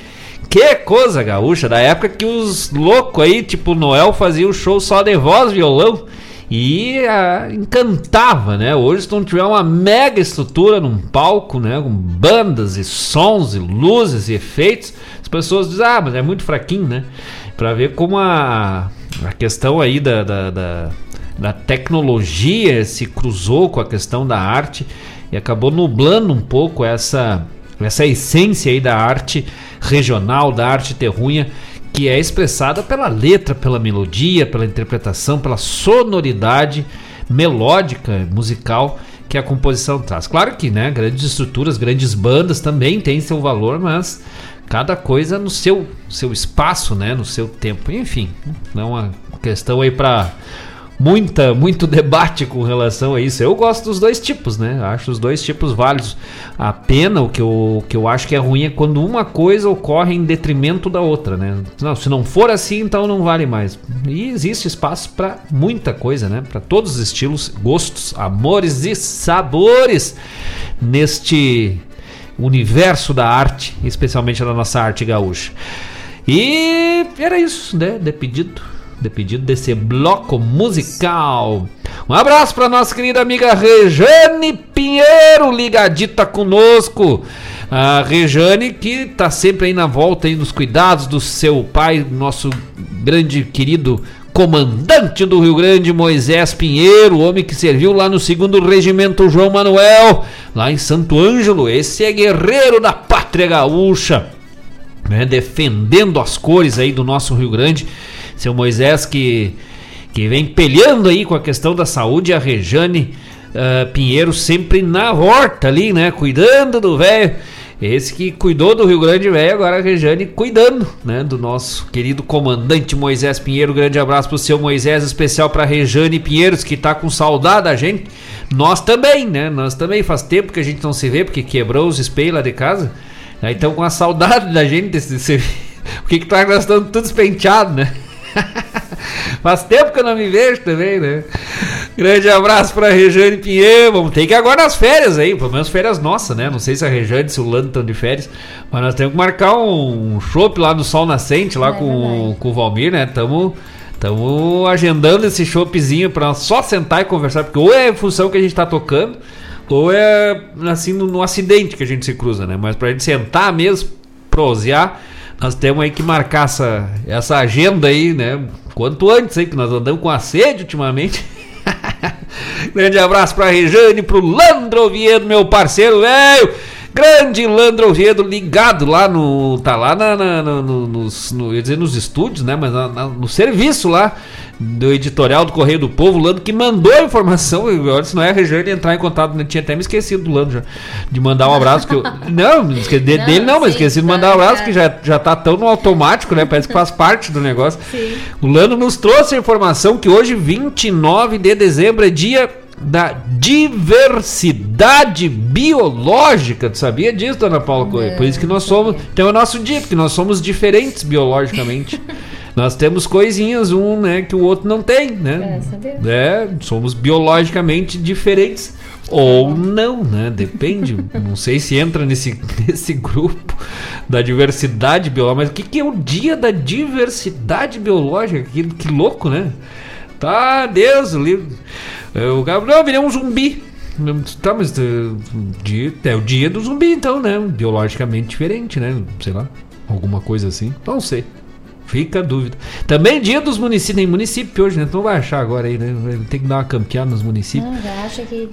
C: Que coisa gaúcha, da época que os loucos aí, tipo Noel, faziam o show só de voz, violão e ah, encantava, né? Hoje, se não tiver uma mega estrutura num palco, né? Com bandas e sons e luzes e efeitos, as pessoas dizem, ah, mas é muito fraquinho, né? Pra ver como a, a questão aí da, da, da, da tecnologia se cruzou com a questão da arte e acabou nublando um pouco essa essa essência aí da arte regional, da arte terrunha, que é expressada pela letra, pela melodia, pela interpretação, pela sonoridade melódica, musical que a composição traz. Claro que, né, grandes estruturas, grandes bandas também têm seu valor, mas cada coisa no seu seu espaço, né, no seu tempo. Enfim, não é uma questão aí para muita muito debate com relação a isso. Eu gosto dos dois tipos, né? Acho os dois tipos válidos. A pena o que eu, o que eu acho que é ruim é quando uma coisa ocorre em detrimento da outra, né? Não, se não for assim, então não vale mais. E existe espaço para muita coisa, né? Para todos os estilos, gostos, amores e sabores neste universo da arte, especialmente da nossa arte gaúcha. E era isso, né? De pedido de pedido desse bloco musical. Um abraço para nossa querida amiga Rejane Pinheiro, ligadita conosco. A Rejane que tá sempre aí na volta aí nos cuidados do seu pai, nosso grande querido comandante do Rio Grande, Moisés Pinheiro, homem que serviu lá no segundo regimento João Manuel, lá em Santo Ângelo. Esse é guerreiro da pátria gaúcha, né, defendendo as cores aí do nosso Rio Grande. Seu Moisés que, que vem peleando aí com a questão da saúde, a Rejane ah, Pinheiro sempre na horta ali, né? Cuidando do velho. Esse que cuidou do Rio Grande Velho, agora a Rejane cuidando, né? Do nosso querido comandante Moisés Pinheiro. Grande abraço pro seu Moisés, especial pra Rejane Pinheiros, que tá com saudade da gente. Nós também, né? Nós também faz tempo que a gente não se vê, porque quebrou os espelhos lá de casa. Aí estão com a saudade da gente desse, desse... O que que tá gastando tudo despenteado, né? Faz tempo que eu não me vejo também, né? Grande abraço pra Rejane Pinheiro. Vamos ter que ir agora nas férias aí, pelo menos férias nossas, né? Não sei se a Rejane, se o Lando estão de férias, mas nós temos que marcar um chopp lá no Sol Nascente, lá com, com o Valmir, né? Tamo, tamo agendando esse choppzinho pra nós só sentar e conversar, porque ou é em função que a gente tá tocando, ou é assim no, no acidente que a gente se cruza, né? Mas pra gente sentar mesmo, prosear, nós temos aí que marcar essa, essa agenda aí, né? Quanto antes aí, que nós andamos com a sede ultimamente. Grande abraço pra Rejane, pro Landro Oviedo, meu parceiro velho. Grande Landro Oviedo ligado lá no. Tá lá na, na- no, nos, no- eu ia dizer nos estúdios, né? Mas na- no serviço lá do editorial do Correio do Povo, o Lando que mandou a informação. eu- Olha, se não é a Regiane entrar em contato, né? tinha até me esquecido do Lando já. De mandar um abraço. Que eu, não, me esque- de-
D: Não,
C: dele não, mas
D: sim,
C: esqueci de
D: tá,
C: mandar um abraço
D: tá.
C: que já, já tá tão no automático, né? Parece que faz parte do negócio.
D: Sim.
C: O Lando nos trouxe a informação que hoje, 29 de dezembro, é dia da diversidade biológica. Tu sabia disso, dona Paula Correia? Por isso que nós somos. Então é o nosso dia, porque nós somos diferentes biologicamente. nós temos coisinhas, um, né, que o outro não tem, né? É, somos biologicamente diferentes. Ou não, né? Depende. Não sei se entra nesse, nesse grupo da diversidade biológica. Mas o que, que é o dia da diversidade biológica? Que, que louco, né? Tá, Deus, o livro. É, O Gabriel virei um zumbi. Tá, mas é, dia- é o dia do zumbi, então, né? Biologicamente diferente, né? Sei lá. Alguma coisa assim. Não sei. Fica a dúvida. Também dia dos municípios. Tem município hoje, né? Não vai achar agora aí, né? Tem que dar uma campeada nos municípios.
D: Não, acha que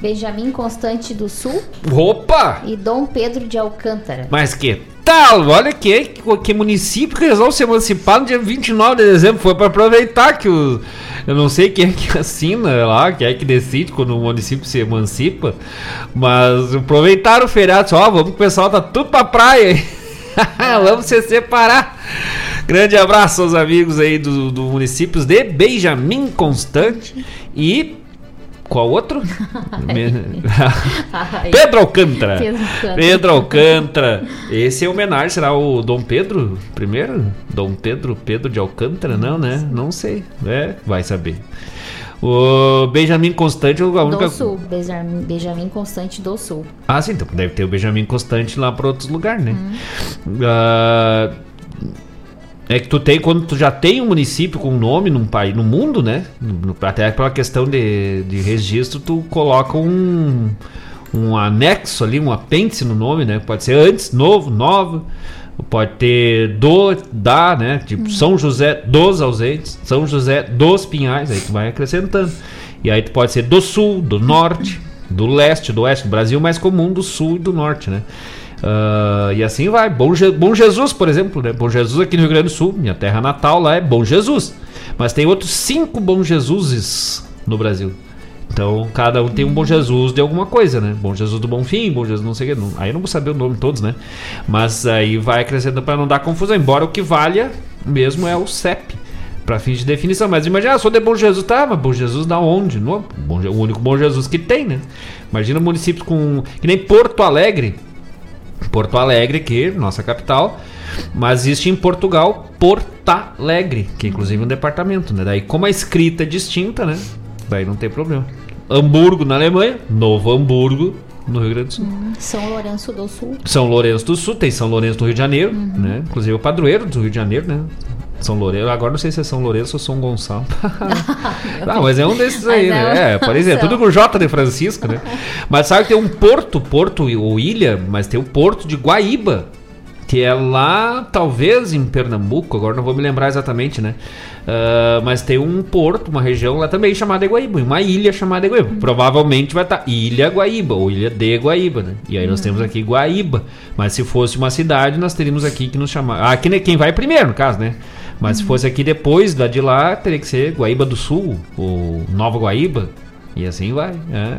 D: Benjamin Constante do Sul
C: Opa!
D: e Dom Pedro de Alcântara.
C: Mas que tal? Olha que, que município que resolve se emancipar no dia 29 de dezembro. Foi para aproveitar que o. Eu não sei quem é que assina lá, quem é que decide quando o município se emancipa. Mas aproveitaram o feriado. Ó, vamos que o pessoal tá tudo pra praia aí. vamos se separar. Grande abraço aos amigos aí do, do municípios de Benjamin Constante e. Qual outro?
D: Ai.
C: Pedro Alcântara.
D: Pedro Alcântara.
C: Esse é homenagem, será o Dom Pedro primeiro? Dom Pedro, Pedro de Alcântara? Não, né? Não sei. É, vai saber. O Benjamin Constante, a única...
D: Do Sul, Benjamin, Benjamin Constante do Sul.
C: Ah, sim, então deve ter o Benjamin Constante lá para outros lugares, né? Ah, é que tu tem, quando tu já tem um município com nome num país, no mundo, né? No- Até pela questão de, de registro, tu coloca um, um anexo ali, um apêndice no nome, né? Pode ser antes, novo, nova. Pode ter do, da, né? Tipo São José dos ausentes, São José dos pinhais, aí tu vai acrescentando. E aí tu pode ser do sul, do norte, do leste, do oeste. O Brasil mais comum do sul e do norte, né? Ah, e assim vai. Bom, Je- Bom Jesus, por exemplo, né? Bom Jesus aqui no Rio Grande do Sul, minha terra natal lá é Bom Jesus. Mas tem outros cinco Bom Jesuses no Brasil. Então, cada um tem um Bom Jesus de alguma coisa, né? Bom Jesus do Bonfim, Bom Jesus não sei o que. Não, aí eu não vou saber o nome de todos, né? Mas aí vai acrescentando para não dar confusão. Embora o que valha mesmo é o CEP. Para fins de definição. Mas imagina, ah, sou de Bom Jesus. Tá, mas Bom Jesus da onde? No, Bom o único Bom Jesus que tem, né? Imagina municípios com... Que nem Porto Alegre. Porto Alegre, que nossa capital, mas existe em Portugal Porta Alegre, que é inclusive um departamento, né? Daí como a escrita é distinta, né? Daí não tem problema. Hamburgo na Alemanha, Novo Hamburgo no Rio Grande do Sul.
D: São Lourenço do Sul.
C: São Lourenço do Sul, tem São Lourenço do Rio de Janeiro, né? Inclusive o padroeiro do Rio de Janeiro, né? São Lourenço, agora não sei se é São Lourenço ou São Gonçalo. não, mas é um desses aí,
D: Mas
C: né?
D: é
C: É, por exemplo, tudo com J de Francisco, né? Mas sabe que tem um porto, porto ou ilha, mas tem o porto de Guaíba, que é lá, talvez em Pernambuco, agora não vou me lembrar exatamente, né? Ah, mas tem um porto, uma região lá também chamada Guaíba, uma ilha chamada Guaíba. Provavelmente vai estar Ilha Guaíba ou Ilha de Guaíba, né? E aí nós temos aqui Guaíba. Mas se fosse uma cidade, nós teríamos aqui que nos chamar. Ah, aqui né, quem vai primeiro, no caso, né? Mas se fosse aqui depois da de lá, teria que ser Guaíba do Sul ou Nova Guaíba. E assim vai. é.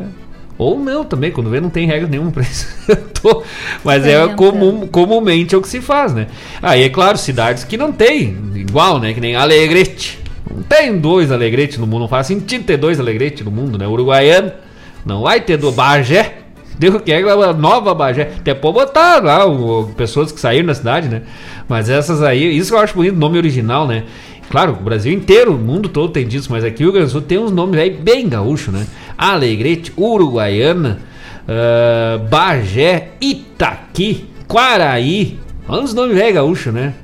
C: Ou não também, quando vê não tem regra nenhuma pra isso. Tô- Mas é comum, comumente é o que se faz, né? Aí é claro, cidades que não tem, igual, né? Que nem Alegrete. Não tem dois Alegrete no mundo, não faz sentido ter dois Alegrete no mundo, né? Uruguaiano, não vai ter do Bagé. Deu que é nova Bagé. Até pode botar lá o, pessoas que saíram da cidade, né? Mas essas aí, isso eu acho bonito, nome original, né? Claro, o Brasil inteiro, o mundo todo tem disso, mas aqui o Rio Grande do Sul tem uns nomes aí bem gaúcho, né? Alegrete, Uruguaiana, ah, Bagé, Itaqui, Quaraí. Olha os nomes velho gaúcho, né?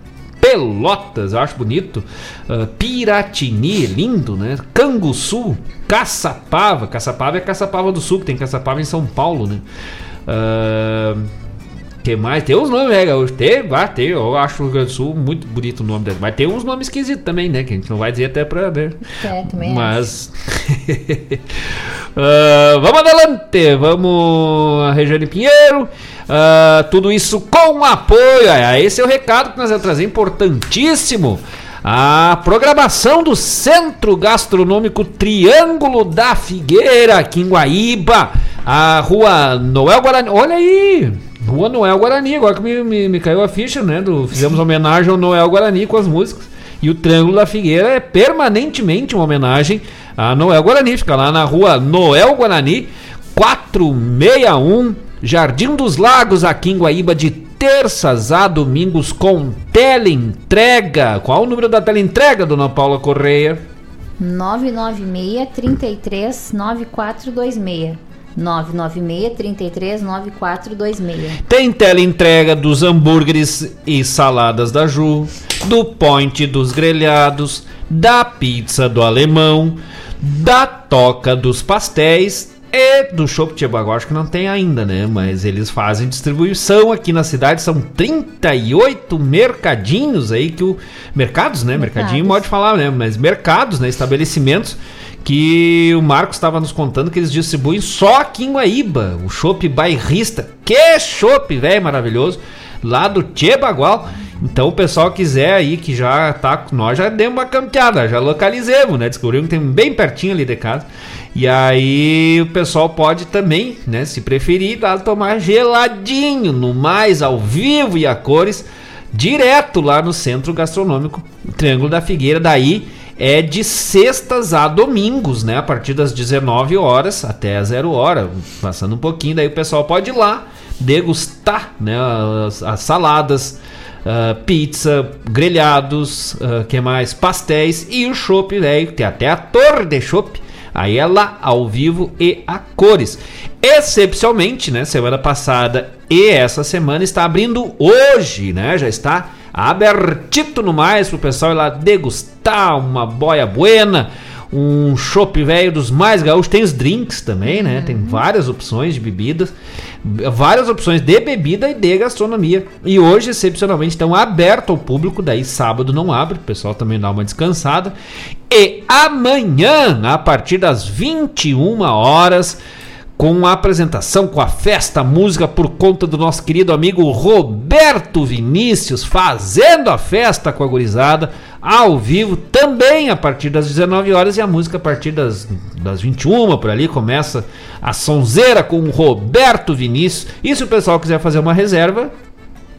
C: Pelotas, eu acho bonito. Ah, Piratini, lindo, né? Canguçu, Caçapava. Caçapava é Caçapava do Sul, que tem Caçapava em São Paulo, né? Ah, que mais? Tem uns nomes, né, gaúcho? Tem, ah, tem, eu acho o Rio Grande do Sul muito bonito o nome dele. Mas tem uns nomes esquisitos também, né? Que a gente não vai dizer até pra. Né?
D: É, também
C: Mas. Ah, vamos adelante, vamos a Regiane Pinheiro. Ah, tudo isso com apoio. Ah, esse é o recado que nós vamos trazer, importantíssimo. A programação do Centro Gastronômico Triângulo da Figueira, aqui em Guaíba. A rua Noel Guarani. Olha aí! Rua Noel Guarani, agora que me, me, me caiu a ficha, né? Do, fizemos homenagem ao Noel Guarani com as músicas. E o Triângulo da Figueira é permanentemente uma homenagem a Noel Guarani. Fica lá na rua Noel Guarani, 461, Jardim dos Lagos, aqui em Guaíba, de terças a domingos, com teleentrega. Qual o número da teleentrega, dona Paula Correia?
D: 996 33 9426. 996 33 9426.
C: Tem teleentrega dos hambúrgueres e saladas da Ju, do point dos grelhados, da pizza do alemão, da toca dos pastéis e do Shop Agora acho que não tem ainda, né? Mas eles fazem distribuição aqui na cidade. São 38 mercadinhos aí que o. Mercados, né? Mercadinho pode falar, né? Mas mercados, né? Estabelecimentos que o Marcos estava nos contando que eles distribuem só aqui em Guaíba, o chopp bairrista. Que chopp, velho, maravilhoso, lá do Tchê Bagual. Então o pessoal quiser aí que já tá, nós já demos uma campeada, já localizemos, né? Descobrimos que tem bem pertinho ali de casa. E aí o pessoal pode também, né, se preferir, tomar geladinho, no mais ao vivo e a cores, direto lá no Centro Gastronômico Triângulo da Figueira, daí é de sextas a domingos, né? A partir das 19 horas até a 0 hora, passando um pouquinho, daí o pessoal pode ir lá degustar, né? As, as saladas, uh, pizza, grelhados, uh, que mais? Pastéis e o chopp, né? Tem até a torre de chopp. Aí é lá ao vivo e a cores. Excepcionalmente, né? Semana passada e essa semana está abrindo hoje, né? Já está abertito no mais pro pessoal ir lá degustar uma boia buena, um chopp velho dos mais gaúchos. Tem os drinks também, né? Tem várias opções de bebidas, várias opções de bebida e de gastronomia. E hoje, excepcionalmente, estão aberto ao público, daí sábado não abre, o pessoal também dá uma descansada. E amanhã, a partir das 21 horas, com a apresentação, com a festa, a música por conta do nosso querido amigo Roberto Vinícius, fazendo a festa com a gurizada, ao vivo, também a partir das 19 horas, e a música a partir das, das 21 por ali, começa a sonzeira com o Roberto Vinícius. E se o pessoal quiser fazer uma reserva,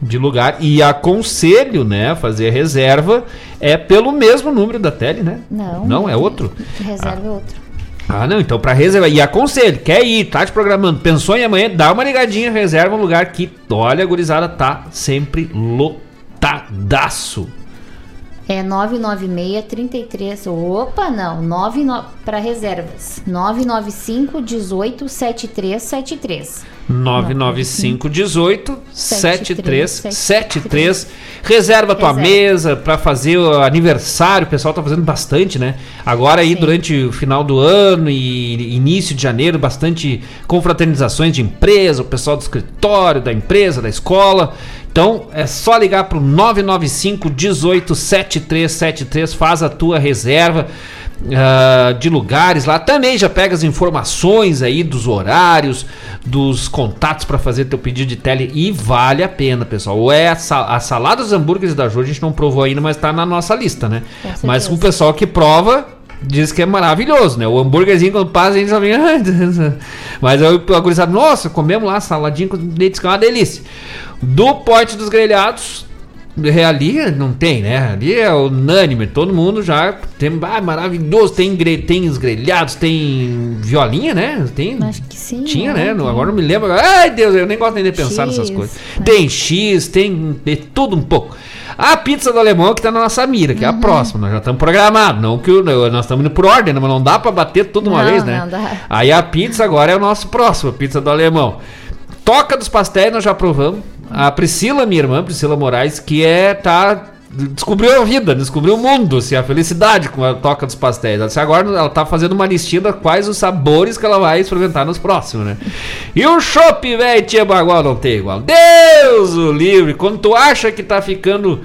C: de lugar e aconselho, né, fazer reserva é pelo mesmo número da tele, né?
D: Não.
C: Não é outro.
D: Reserva é outro.
C: Ah, não, então para reservar. E aconselho, quer ir, tá te programando, pensou em amanhã, dá uma ligadinha, reserva um lugar que, olha, a gurizada tá sempre lotadaço.
D: É 996 33. Opa, não. 99 para reservas. 995 18 7373.
C: 995 18 7373. Reserva tua mesa para fazer o aniversário. O pessoal tá fazendo bastante, né? Agora aí durante o final do ano e início de janeiro, bastante confraternizações de empresa, o pessoal do escritório, da empresa, da escola. Então é só ligar para o 995 18 7373, faz a tua reserva uh, de lugares lá. Também já pega as informações aí dos horários, dos contatos para fazer teu pedido de tele e vale a pena, pessoal. Ou é a, sal a salada dos hambúrgueres da Ju, a gente não provou ainda, mas está na nossa lista, né? Mas o pessoal que prova diz que é maravilhoso, né? O hambúrguerzinho quando passa a gente só vem. Mas eu, a gurizada, nossa, comemos lá saladinho com leite, que é uma delícia. Do pote dos grelhados, ali não tem, né? Ali é unânime, todo mundo já tem, ah, maravilhoso, tem, gre, tem os grelhados, tem violinha, né? Tem,
D: Acho que sim.
C: Tinha,
D: né?
C: né? Não, agora não me lembro. Ai, Deus, eu nem gosto nem de pensar
D: X,
C: nessas coisas.
D: né?
C: Tem X, tem de tudo um pouco. A pizza do alemão que tá na nossa mira, que é a
D: Uhum.
C: próxima, nós já estamos programados. Não que nós estamos indo por ordem, né? mas não dá pra bater tudo uma
D: Não,
C: vez, né?
D: não dá.
C: Aí a pizza agora é o nosso próximo, a pizza do alemão. Toca dos pastéis nós já provamos. A Priscila, minha irmã, Priscila Moraes, que é tá descobriu a vida, descobriu o mundo, assim, a felicidade com a toca dos pastéis. Disse, agora ela tá fazendo uma listinha de quais os sabores que ela vai experimentar nos próximos, né? E o chopp, velho, tia Bagual não tem igual. Deus o livre, quando tu acha que tá ficando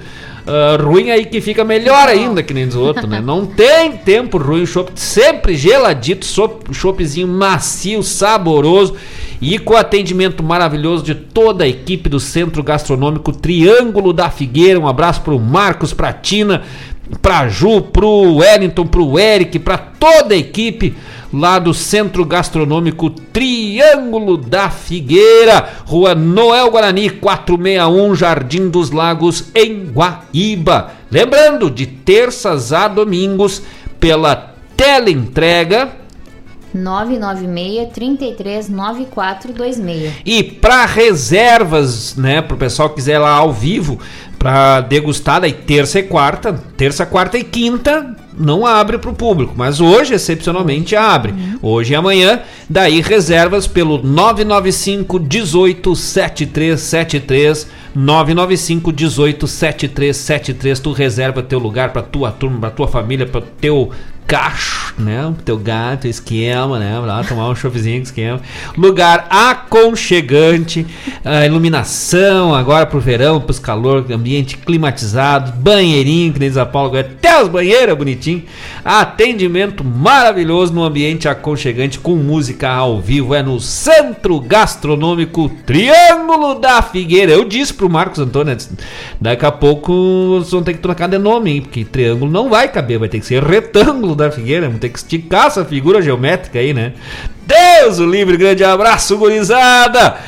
C: ah, ruim aí que fica melhor ainda que nem dos outros, né? Não tem tempo ruim, o chopp sempre geladito, choppzinho macio, saboroso e com atendimento maravilhoso de toda a equipe do Centro Gastronômico Triângulo da Figueira. Um abraço pro Marcos, pra Tina, pra Ju, pro Wellington, pro Eric, pra toda a equipe lá do Centro Gastronômico Triângulo da Figueira, Rua Noel Guarani, 461, Jardim dos Lagos, em Guaíba. Lembrando, de terças a domingos, pela teleentrega
D: 996 33 9426.
C: E para reservas, né, pro pessoal que quiser lá ao vivo, para degustar daí terça e quarta, terça, quarta e quinta não abre pro público, mas hoje excepcionalmente abre. Hoje e amanhã, daí reservas pelo 995 18 7373 995 18 7373 tu reserva teu lugar para tua turma, para tua família, para teu cacho, né? Pro teu gato, esquema, né? Lá tomar um choppzinho, esquema. Lugar aconchegante, iluminação agora pro verão, pros calor, ambiente climatizado, banheirinho, que nem a Paula, agora até os banheiros bonitinho. Atendimento maravilhoso no ambiente aconchegante com música ao vivo, é no Centro Gastronômico Triângulo da Figueira. Eu disse pro Marcos Antônio, daqui a pouco vocês vão ter que trocar de nome, hein? Porque triângulo não vai caber, vai ter que ser retângulo da Figueira, vamos ter que esticar essa figura geométrica aí, né? Deus o livre, grande abraço, gurizada!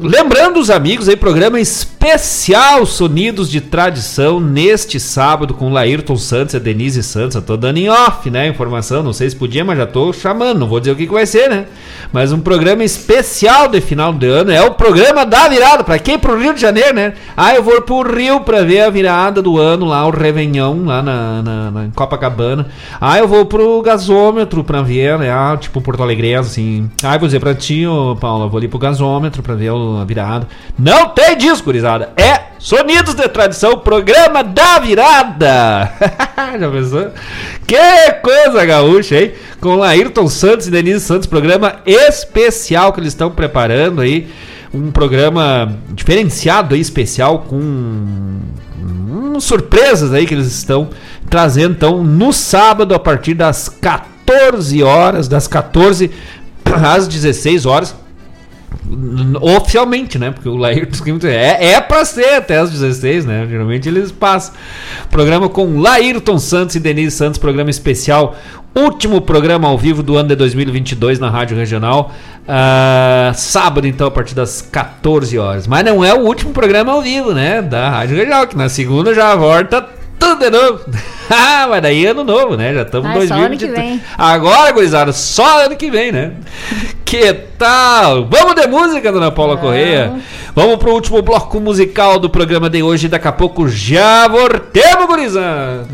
C: Lembrando os amigos aí, programa especial Sonidos de Tradição neste sábado com Laírton Santos e Denise Santos. Eu tô dando em off, né? Informação, não sei se podia, mas já tô chamando, não vou dizer o que, que vai ser, né? Mas um programa especial de final de ano é o programa da virada, pra quem? Pro Rio de Janeiro, né? Ah, eu vou pro Rio pra ver a virada do ano lá, o Réveillon, lá na, na, na- Copacabana. Ah, eu vou pro gasômetro pra ver, né? Ah, tipo Porto Alegre, assim. Ah, eu vou dizer pra ti, ô, Paulo, eu vou ali pro gasômetro pra ver a virada. Não tem disso, gurizada. É Sonidos de Tradição, programa da virada. Já pensou? Que coisa gaúcha, hein? Com Laírton Santos e Denise Santos, programa especial que eles estão preparando aí. Um programa diferenciado aí, especial, com hum, surpresas aí que eles estão trazendo. Então, no sábado, a partir das 14 horas, das 14 às 16 horas. Oficialmente, né? Porque o Laírton Scream é, é pra ser até as 16, né? Geralmente eles passam. Programa com Laírton Santos e Denise Santos, programa especial. Último programa ao vivo do ano de 2022 na Rádio Regional. Ah, sábado, então, a partir das 14 horas. Mas não é o último programa ao vivo, né? Da Rádio Regional, que na segunda já volta de novo. ah, mas daí é ano novo, né? Já estamos em
D: Ah, só ano que
C: 2023.
D: vem.
C: Agora, gurizada, só ano que vem, né? Que tal? Vamos de música, dona Paula Correia? Vamos pro último bloco musical do programa de hoje. Daqui a pouco já voltemos, gurizada.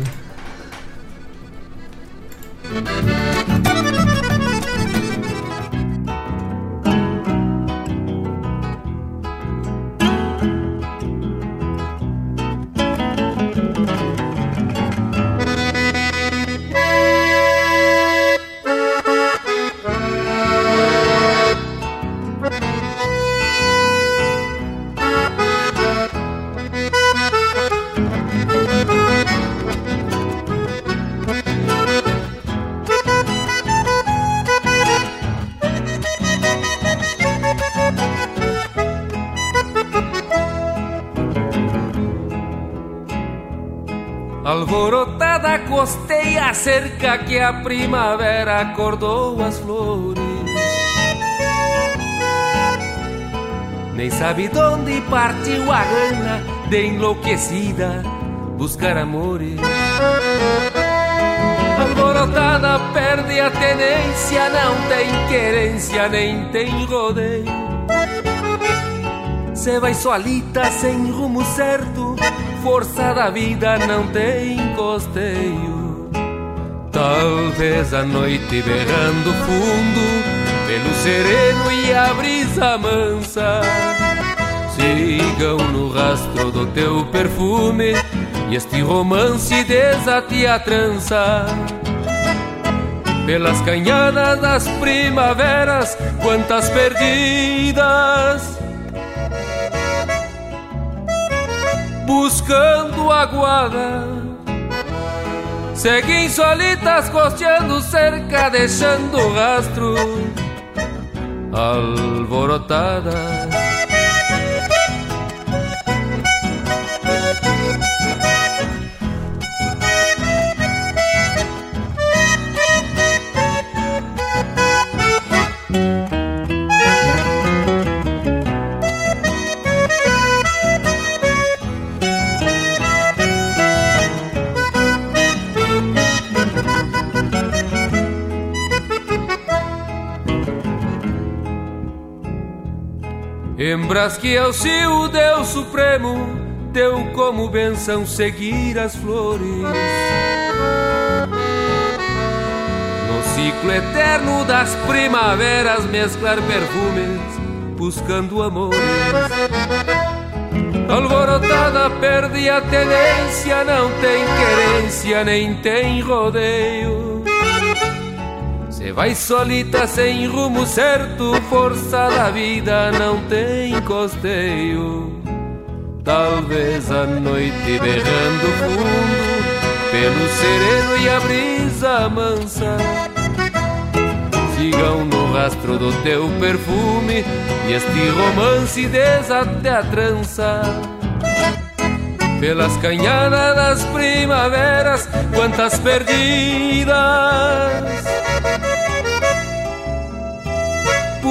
N: A primavera acordou as flores. Nem sabe de onde partiu a gana de enlouquecida buscar amores. Alborotada perde a tenência, não tem querência, nem tem rodeio. Cê vai solita sem rumo certo, força da vida não tem costeio. Talvez a noite berrando fundo, pelo sereno e a brisa mansa, siga sigam no rastro do teu perfume e este romance desate a trança. Pelas canhadas das primaveras, quantas perdidas. Buscando aguada, seguem solitas costeando cerca, deixando rastro alborotadas. Lembras que ao seu Deus Supremo deu como benção seguir as flores. No ciclo eterno das primaveras, mesclar perfumes, buscando amores. Alvorotada perde a tenência, não tem querência, nem tem rodeio. Vai solita sem rumo certo, força da vida não tem costeio. Talvez a noite berrando fundo, pelo sereno e a brisa mansa. Sigam no rastro do teu perfume e este romance desate a trança. Pelas canhadas das primaveras, quantas perdidas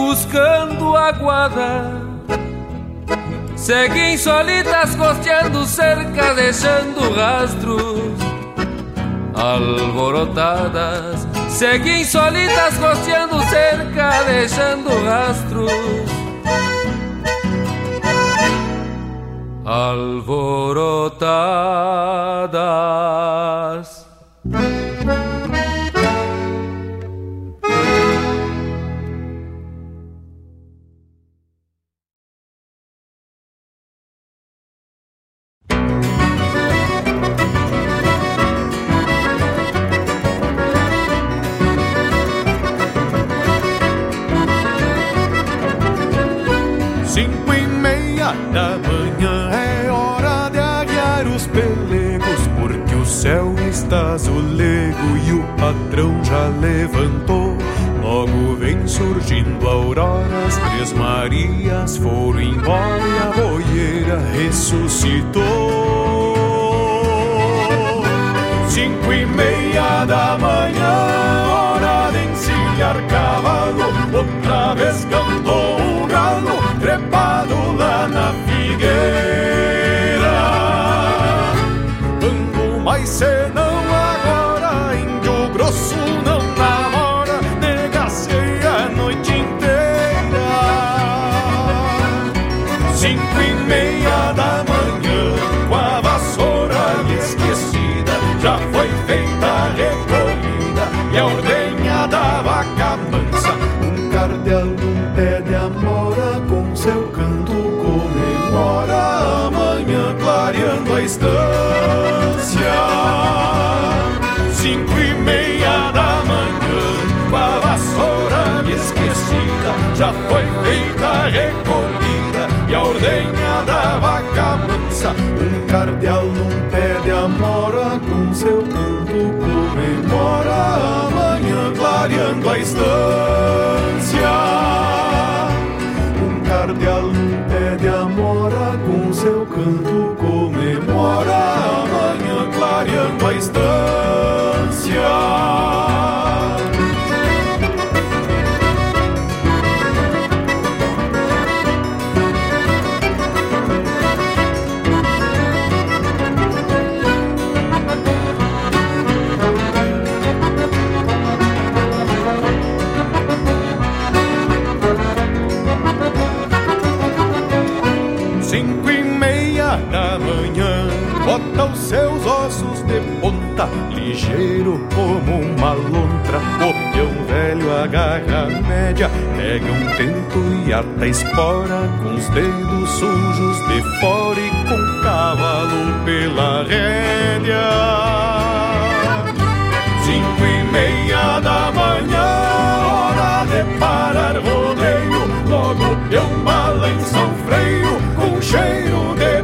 N: buscando aguada. Seguem solitas costeando cerca, deixando rastros alborotadas. Seguem solitas costeando cerca, deixando rastros alborotadas.
R: Está azulego e o patrão já levantou. Logo vem surgindo a aurora, as três Marias foram embora e a boieira ressuscitou. Cinco e meia da manhã, hora de encilhar cavalo, outra vez cantou um galo, trepado lá na clareando a estância. Cinco e meia da manhã, com a vassoura esquecida, já foi feita a recolhida e a ordenha da vaca mansa. Um cardeal num pé de amora, com seu canto comemora amanhã clareando a estância. Um cardeal num pé de amora, com seu canto clareando a estância. Como uma lontra, o peão velho agarra a média, pega um tento e ata a espora, com os dedos sujos de fora e com o cavalo pela rédea. Cinco e meia da manhã, hora de parar rodeio, logo eu balanço o freio com cheiro de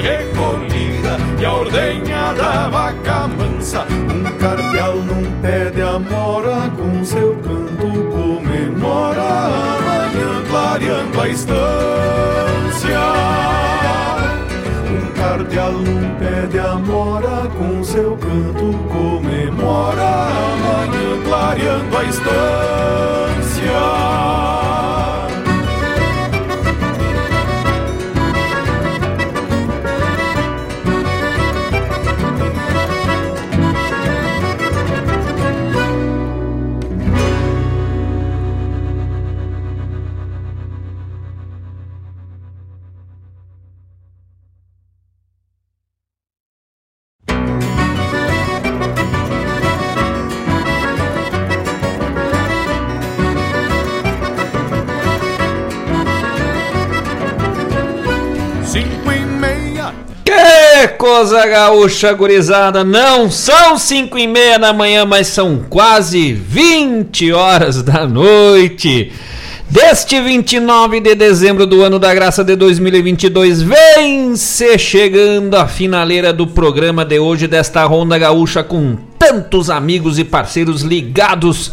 R: recolhida e a ordenha da vaca mansa. Um cardeal num pé de amora, com seu canto comemora a manhã clareando a estância. Um cardeal num pé de amora, com seu canto comemora a manhã clareando a estância.
C: Coisa gaúcha, gurizada! Não são 5 e meia da manhã, mas são quase 20 horas da noite. Deste 29 de dezembro do ano da graça de 2022, vem se chegando a finaleira do programa de hoje desta Ronda Gaúcha com tantos amigos e parceiros ligados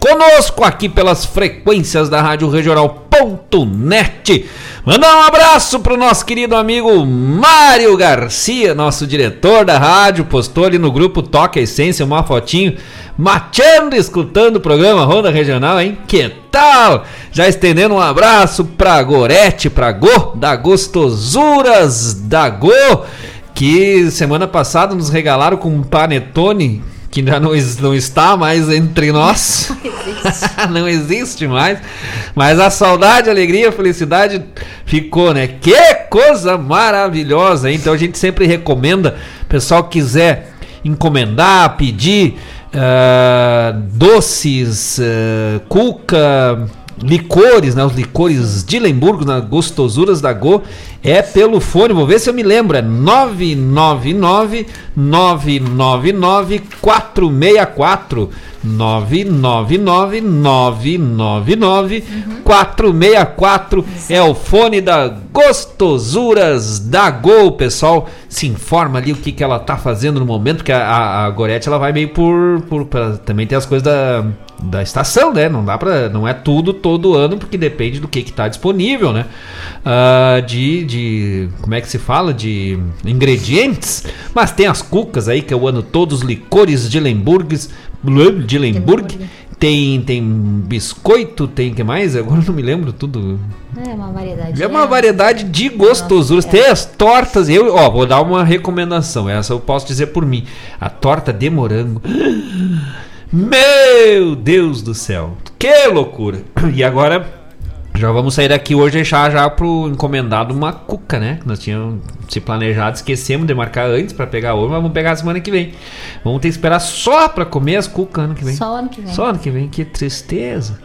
C: conosco aqui pelas frequências da Rádio Regional.net. Mandar um abraço pro nosso querido amigo Mário Garcia, nosso diretor da rádio, postou ali no grupo Toque Essência uma fotinho, mateando, escutando o programa Ronda Regional, hein? Que tal? Já estendendo um abraço pra Gorete, pra Go, da Gostosuras da Go, que semana passada nos regalaram com um panetone que já não, não está mais entre nós. não existe mais. Mas a saudade, a alegria, a felicidade ficou, né? Que coisa maravilhosa! Então a gente sempre recomenda, pessoal que quiser encomendar, pedir ah, doces, ah, cuca, licores, né? Os licores de Lemburgo, nas gostosuras da Go, é pelo fone, vou ver se eu me lembro, é 999 999 464 999 999 464 é o fone da Gostosuras da Go, pessoal. Se informa ali o que, que ela tá fazendo no momento, porque a, a, a Gorete ela vai meio por, por pra- também tem as coisas da, da estação, né? Não dá para, não é tudo todo ano, porque depende do que que tá disponível, né? Ah, de, de como é que se fala de ingredientes, mas tem as cucas aí que eu ano todos licores de Lemburgues, de Lemburg. Tem, tem biscoito, tem que mais? Agora não me lembro tudo.
D: É uma variedade.
C: É uma variedade de gostosuras. Tem as tortas. Eu, ó, vou dar uma recomendação. Essa eu posso dizer por mim. A torta de morango. Meu Deus do céu. Que loucura. E agora já vamos sair daqui hoje e deixar já pro encomendado uma cuca, né? Nós tínhamos se planejado, esquecemos de marcar antes pra pegar hoje, mas vamos pegar semana que vem. Vamos ter que esperar só pra comer as cucas ano que vem.
D: Só ano que vem.
C: Só ano que vem, que tristeza.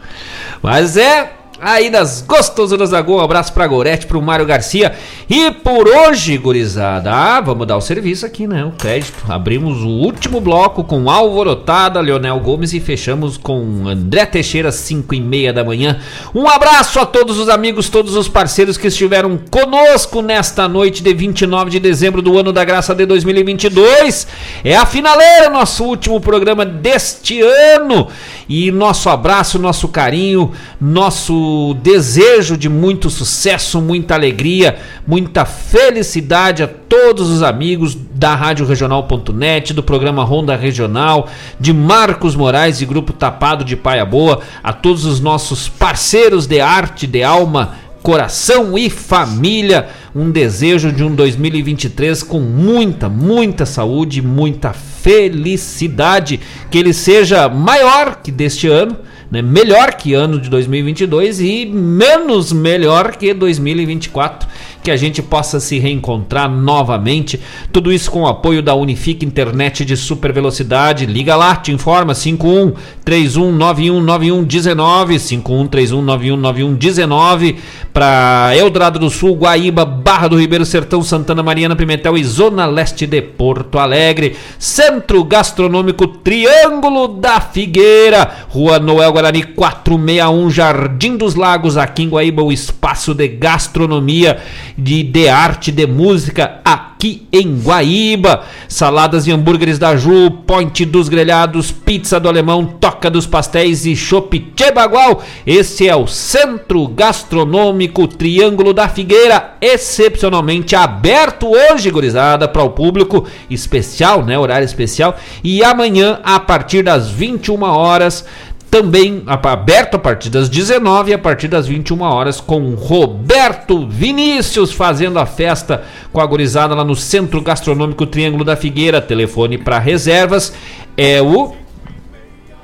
C: Mas é aí das gostosuras da Gol, um abraço pra Gorete, pro Mário Garcia. E por hoje, gurizada, ah, vamos dar o serviço aqui, né? O crédito. Abrimos o último bloco com Alvorotada, Leonel Gomes e fechamos com André Teixeira, 5 e meia da manhã. Um abraço a todos os amigos, todos os parceiros que estiveram conosco nesta noite de 29 de dezembro do ano da graça de 2022. É a finaleira, nosso último programa deste ano. E nosso abraço, nosso carinho, nosso nosso desejo de muito sucesso, muita alegria, muita felicidade a todos os amigos da Rádio Regional.net, do programa Ronda Regional, de Marcos Moraes e Grupo Tapado de Paia Boa, a todos os nossos parceiros de arte, de alma, coração e família. Um desejo de um 2023 com muita, muita saúde, muita felicidade. Que ele seja maior que deste ano, né? melhor que ano de 2022 e menos melhor que 2024 que a gente possa se reencontrar novamente. Tudo isso com o apoio da Unifique Internet de super velocidade. Liga lá, te informa 51 31919119 51 31919119 para Eldorado do Sul, Guaíba, Barra do Ribeiro Sertão, Santana Mariana, Pimentel e Zona Leste de Porto Alegre. Centro Gastronômico Triângulo da Figueira, Rua Noel Guarani 461, Jardim dos Lagos, aqui em Guaíba, o espaço de gastronomia de, de arte, de música aqui em Guaíba. Saladas e hambúrgueres da Ju, Point dos Grelhados, Pizza do Alemão, Toca dos Pastéis e Chopp Bagual. Esse é o Centro Gastronômico Triângulo da Figueira, excepcionalmente aberto hoje, gurizada, para o público especial, né, horário especial. E amanhã a partir das 21 horas também aberto a partir das 19 e a partir das 21 horas com Roberto Vinícius fazendo a festa com a gurizada lá no Centro Gastronômico Triângulo da Figueira. Telefone para reservas é o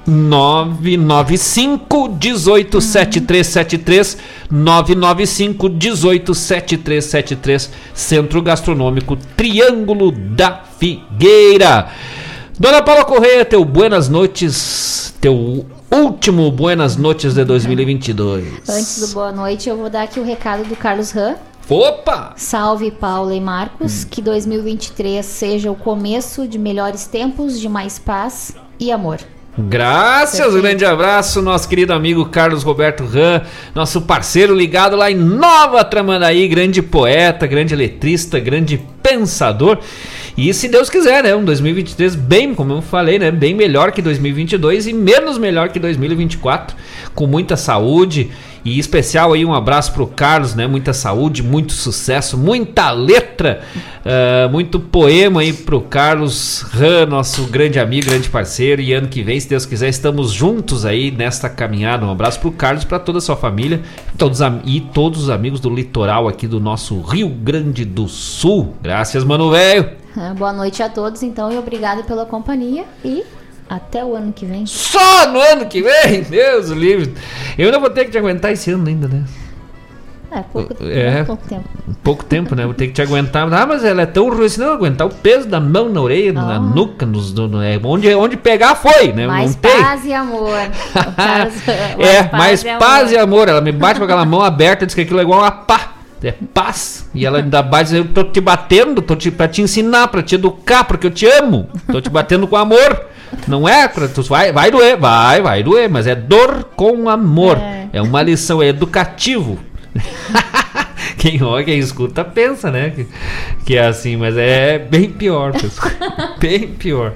C: 995 187373 995 187373 Centro Gastronômico Triângulo da Figueira. Dona Paula Correia, teu buenas noites, teu último Buenas Noites de 2022.
D: Antes do boa noite, eu vou dar aqui o recado do Carlos Ram.
C: Opa!
D: Salve Paula e Marcos,
C: Hum.
D: que 2023 seja o começo de melhores tempos, de mais paz e amor.
C: Graças, um grande abraço, nosso querido amigo Carlos Roberto Ram, nosso parceiro ligado lá em Nova Tramandaí, grande poeta, grande letrista, grande pensador. E se Deus quiser, né, um 2023 bem, como eu falei, né, bem melhor que 2022 e menos melhor que 2024, com muita saúde e especial aí um abraço pro Carlos, né, muita saúde, muito sucesso, muita letra, ah, muito poema aí pro Carlos Ram, nosso grande amigo, grande parceiro. E ano que vem, se Deus quiser, estamos juntos aí nesta caminhada. Um abraço pro Carlos, para toda a sua família todos, e todos os amigos do litoral aqui do nosso Rio Grande do Sul. Graças, mano velho.
D: Ah, Boa noite a todos, então, e obrigado pela companhia e até o ano que vem.
C: Só no ano que vem, Deus livre. Eu ainda vou ter que te aguentar esse ano ainda, né?
D: É, pouco,
C: É.
D: pouco tempo.
C: Pouco tempo, né? Vou ter que te aguentar. Ah, mas ela é tão ruim assim, não aguentar o peso da mão na orelha, na nuca, nos, no, é, onde, onde pegar foi, né?
D: Mais
C: não tem.
D: paz e amor. Carlos-
C: É, mais paz e amor. Ela me bate com aquela mão aberta, diz que aquilo é igual uma pá. É paz. E ela ainda bate, eu tô te batendo, tô te, pra te ensinar, pra te educar, porque eu te amo. Tô te batendo com amor. Não é? Tu vai, vai doer, vai, vai doer, mas é dor com amor. É, uma lição, é educativo. Quem olha, quem escuta, pensa, né? Que, que é assim, mas é bem pior, pessoal. bem pior.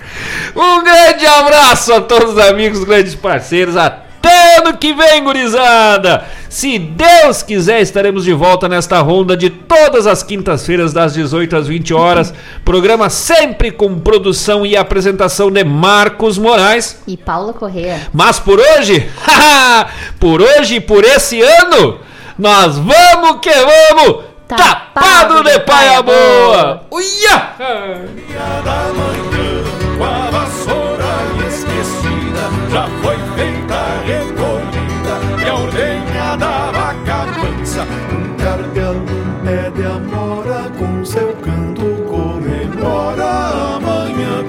C: Um grande abraço a todos os amigos, grandes parceiros. Até ano que vem, gurizada! Se Deus quiser, estaremos de volta nesta ronda de todas as quintas-feiras, das 18 às 20 horas. Programa sempre com produção e apresentação de Marcos Moraes
D: e Paulo Correa.
C: Mas por hoje, por hoje e por esse ano, nós vamos que vamos! Tapado, Tapado de paia boa! Uia! Dia da manhã, com a vassoura esquecida, já foi.